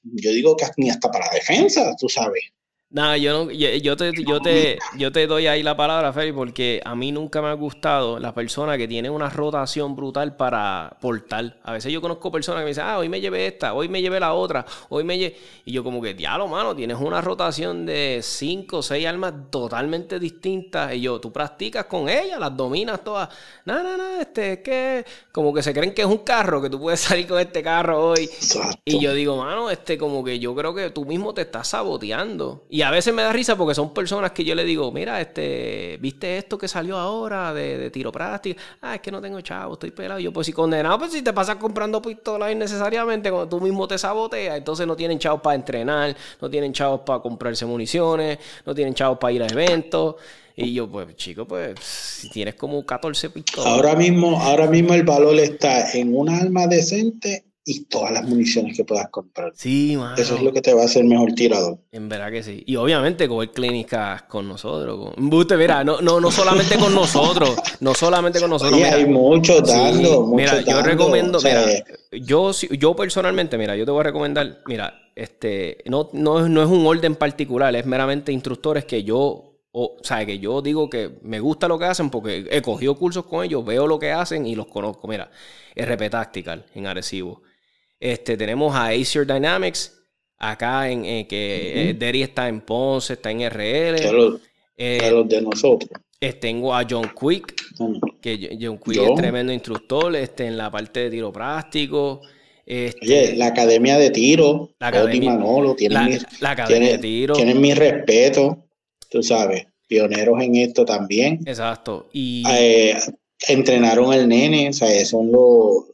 yo digo que ni hasta para defensa, tú sabes. Nada, yo, no, yo, te, yo, te, yo te doy ahí la palabra, Feli, porque a mí nunca me ha gustado la persona que tiene una rotación brutal para portar. A veces yo conozco personas que me dicen, ah, hoy me llevé esta, hoy me llevé la otra, hoy me llevé... Y yo como que, diablo, mano, tienes una rotación de cinco o seis armas totalmente distintas. Y yo, tú practicas con ellas, las dominas todas. No, no, no, este, es que como que se creen que es un carro, que tú puedes salir con este carro hoy. Y yo digo, mano, este, como que yo creo que tú mismo te estás saboteando. Y a veces me da risa porque son personas que yo le digo, mira, este, ¿viste esto que salió ahora de, de tiro práctico? Ah, es que no tengo chavo, estoy pelado. yo, pues si condenado, pues si te pasas comprando pistolas innecesariamente, cuando tú mismo te saboteas, entonces no tienen chavos para entrenar, no tienen chavos para comprarse municiones, no tienen chavos para ir a eventos. Y yo, pues, chico, pues, si tienes como 14 pistolas. Ahora mismo, ahora mismo el valor está en un arma decente y todas las municiones que puedas comprar. Sí, mano. Eso es lo que te va a hacer mejor tirador. En verdad que sí. Y obviamente coger clínicas con nosotros. Con... mira, no, no, no solamente con nosotros, no solamente con nosotros. Mira, hay muchos dando. mira, yo recomiendo, mira, yo, yo personalmente, mira, yo te voy a recomendar, mira, este, no, no, no es un orden particular, es meramente instructores que yo o, sea, que yo digo que me gusta lo que hacen porque he cogido cursos con ellos, veo lo que hacen y los conozco. Mira, RP Tactical en Arecibo. Este, tenemos a Acer Dynamics, acá en eh, que uh está en Ponce, está en RL. Eh, los de nosotros. tengo a John Quick, que John Quick es tremendo instructor, este, en la parte de tiro práctico. Este, Oye, la academia de tiro, la academia, Manolo, tienen, mi, la academia de tiro. tienen mi respeto, tú sabes, pioneros en esto también. Exacto. Y eh, entrenaron al nene, o sea, son los,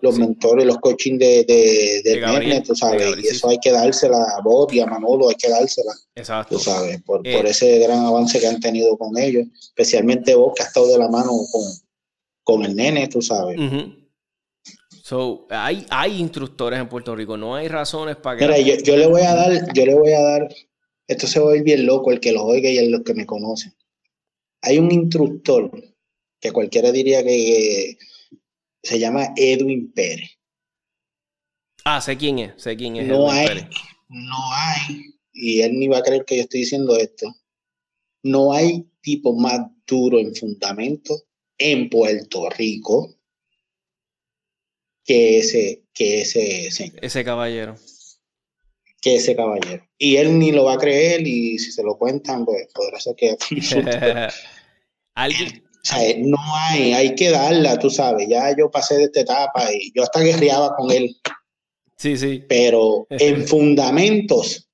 los, mentores, los coaching de, de, del nene, tú sabes, y eso hay que dársela a Bot y a Manolo, hay que dársela, Exacto. tú sabes, por, eh, por, ese gran avance que han tenido con ellos, especialmente vos que has estado de la mano con, con el nene, tú sabes. So, hay, hay instructores en Puerto Rico, no hay razones para que... Mira, yo, yo, le voy a dar, yo le voy a dar, esto se va a ir bien loco, el que lo oiga y el que me conoce. Hay un instructor que cualquiera diría que, se llama Edwin Pérez. Ah, sé quién es, sé quién es. No hay, no hay, y él ni va a creer que yo estoy diciendo esto, no hay tipo más duro en fundamento en Puerto Rico que ese, que ese Ese caballero. que ese caballero. Y él ni lo va a creer y si se lo cuentan, pues podrá ser que... ¿Alguien? No hay, hay que darla, tú sabes. Ya yo pasé de esta etapa y yo hasta guerreaba con él. Sí, sí. Pero en fundamentos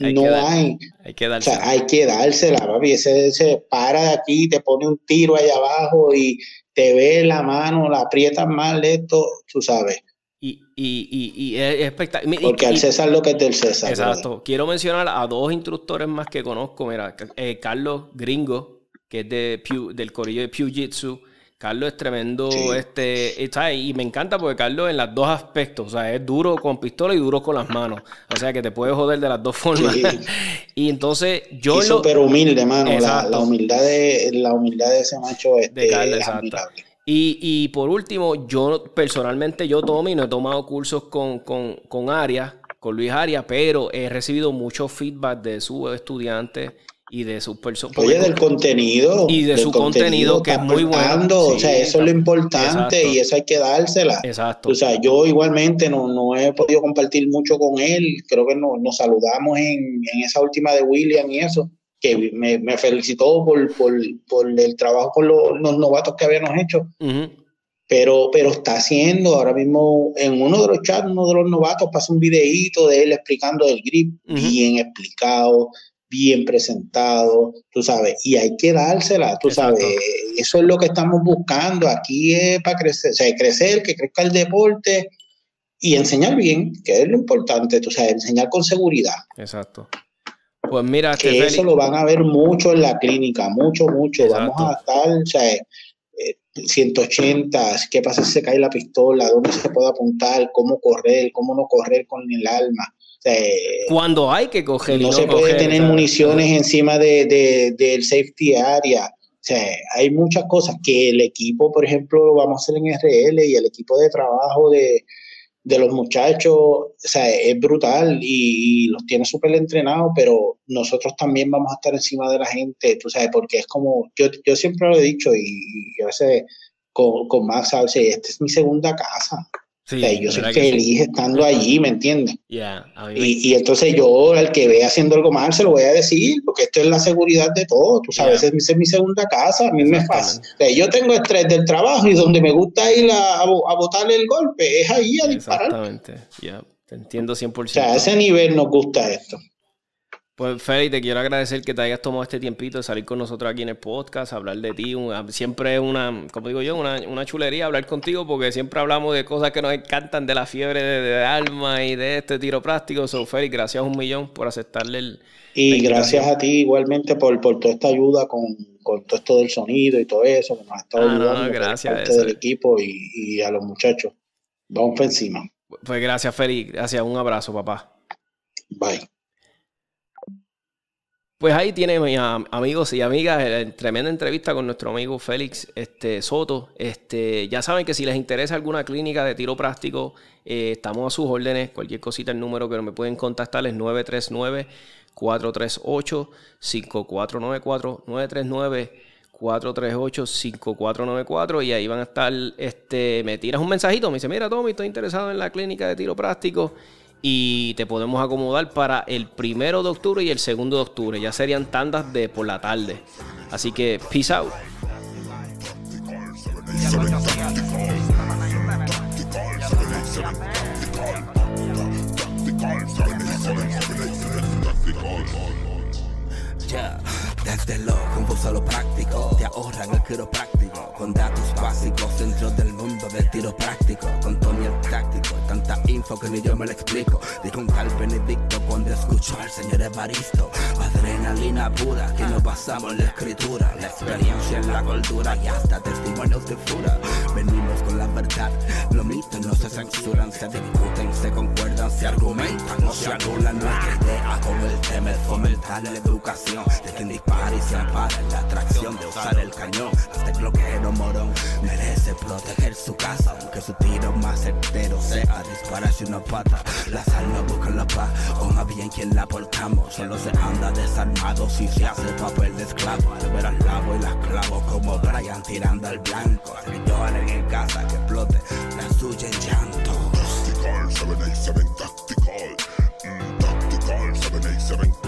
no hay. Hay que dársela. O sea, hay que dársela, papi. Ese se para de aquí, te pone un tiro allá abajo y te ve la mano, la aprietas mal, esto, tú sabes. Y, y, y, y es espectacular. Porque al César lo que es del César. Exacto. Quiero mencionar a dos instructores más que conozco. Mira, eh, Carlos Gringo, que es de del corillo de Pew Jitsu. Carlos es tremendo, este, y me encanta porque Carlos en los dos aspectos, o sea, es duro con pistola y duro con las manos, o sea, que te puede joder de las dos formas. y entonces yo... Y súper humilde, mano, la, humildad de, la humildad de ese macho este, es admirable. Y, y, por último, yo personalmente, yo Tommy, no he tomado cursos con, con, con Arias, con Luis Arias, pero he recibido mucho feedback de sus estudiantes y de sus personas. Oye, del contenido. Y de su contenido, que es muy bueno. o sea, eso es lo importante y eso hay que dársela. Exacto. O sea, yo igualmente no, no he podido compartir mucho con él. Creo que nos saludamos en, en, esa última de William y eso, que me, me felicitó por, por, por, el trabajo con los, los, novatos que habíamos hecho. Pero, pero está haciendo ahora mismo en uno de los chats, uno de los novatos pasa un videíto de él explicando el grip, bien explicado, bien presentado, tú sabes, y hay que dársela, tú sabes, eso es lo que estamos buscando, aquí es para crecer, o sea, crecer, que crezca el deporte y enseñar bien, que es lo importante, tú sabes, enseñar con seguridad. Exacto. Pues mira, que eso lo van a ver mucho en la clínica, mucho, mucho, vamos a estar, o sea, 180, eh, qué pasa si se cae la pistola, dónde se puede apuntar, cómo correr, cómo no correr con el alma. Cuando hay que coger. No, se puede tener municiones encima de, del safety area. O sea, hay muchas cosas que el equipo, por ejemplo, lo vamos a hacer en RL y el equipo de trabajo de, los muchachos, o sea, es brutal y, los tiene súper entrenados, pero nosotros también vamos a estar encima de la gente, tú sabes, porque es como, yo, yo siempre lo he dicho y, a veces con, con Max, ¿sabes? esta es mi segunda casa yo soy feliz estando allí, ¿me entiendes? y, entonces yo, al que ve haciendo algo mal, se lo voy a decir, porque esto es la seguridad de todo. Tú sabes, es, mi segunda casa, a mí me pasa. yo tengo estrés del trabajo y donde me gusta ir a, a, botar el golpe es ahí a disparar. Exactamente, ya, te entiendo 100%. O sea, a ese nivel nos gusta esto. Pues Feli, te quiero agradecer que te hayas tomado este tiempito de salir con nosotros aquí en el podcast, hablar de ti. siempre es una, como digo yo, una, chulería hablar contigo porque siempre hablamos de cosas que nos encantan, de la fiebre de, alma y de este tiro práctico. So, Feli, gracias un millón por aceptarle el... Y gracias a ti igualmente por, por toda esta ayuda con, todo esto del sonido y todo eso, que nos ha estado ah, ayudando gracias del equipo y, y a los muchachos. Vamos por encima. Pues gracias, Feli. Gracias. Un abrazo, papá. Bye. Pues ahí tiene, mis amigos y amigas, eh, tremenda entrevista con nuestro amigo Félix este, Soto. Este, ya saben que si les interesa alguna clínica de tiro práctico, eh, estamos a sus órdenes. Cualquier cosita, el número que me pueden contactar es 939-438-5494. 939-438-5494 y ahí van a estar, este, me tiras un mensajito, me dice, mira Tommy, estoy interesado en la clínica de tiro práctico y te podemos acomodar para el primero de octubre y el segundo de octubre. Ya serían tandas de por la tarde. Así que, peace out. Desde lo confuso a lo práctico, te ahorran el quiropráctico. Con datos básicos dentro del del tiro práctico. Con Tony el táctico, tanta info que ni yo me lo explico. Dijo un tal Benedicto cuando escuchó al señor Evaristo. Adrenalina pura, que nos basamos en la escritura. La experiencia en la cultura y hasta testimonios de fura. Venimos con la verdad, los mitos no se censuran, se discuten, se concuerdan, se argumentan, no se anulan. Nuestra idea con el tema es fomentar la educación de quien dispara y se ampara la atracción de usar el cañón. Este cloquero morón merece proteger su casa Aunque su tiro más certero sea dispararse una pata La sal no busca la paz, o más bien quien la portamos Solo se anda desarmado si se hace el papel de esclavo. Al ver al lavo y las clavo como Brian tirando al blanco. Señor en casa que explote la suya en llanto. Tactical, 787 Tactical, mm, Tactical, 787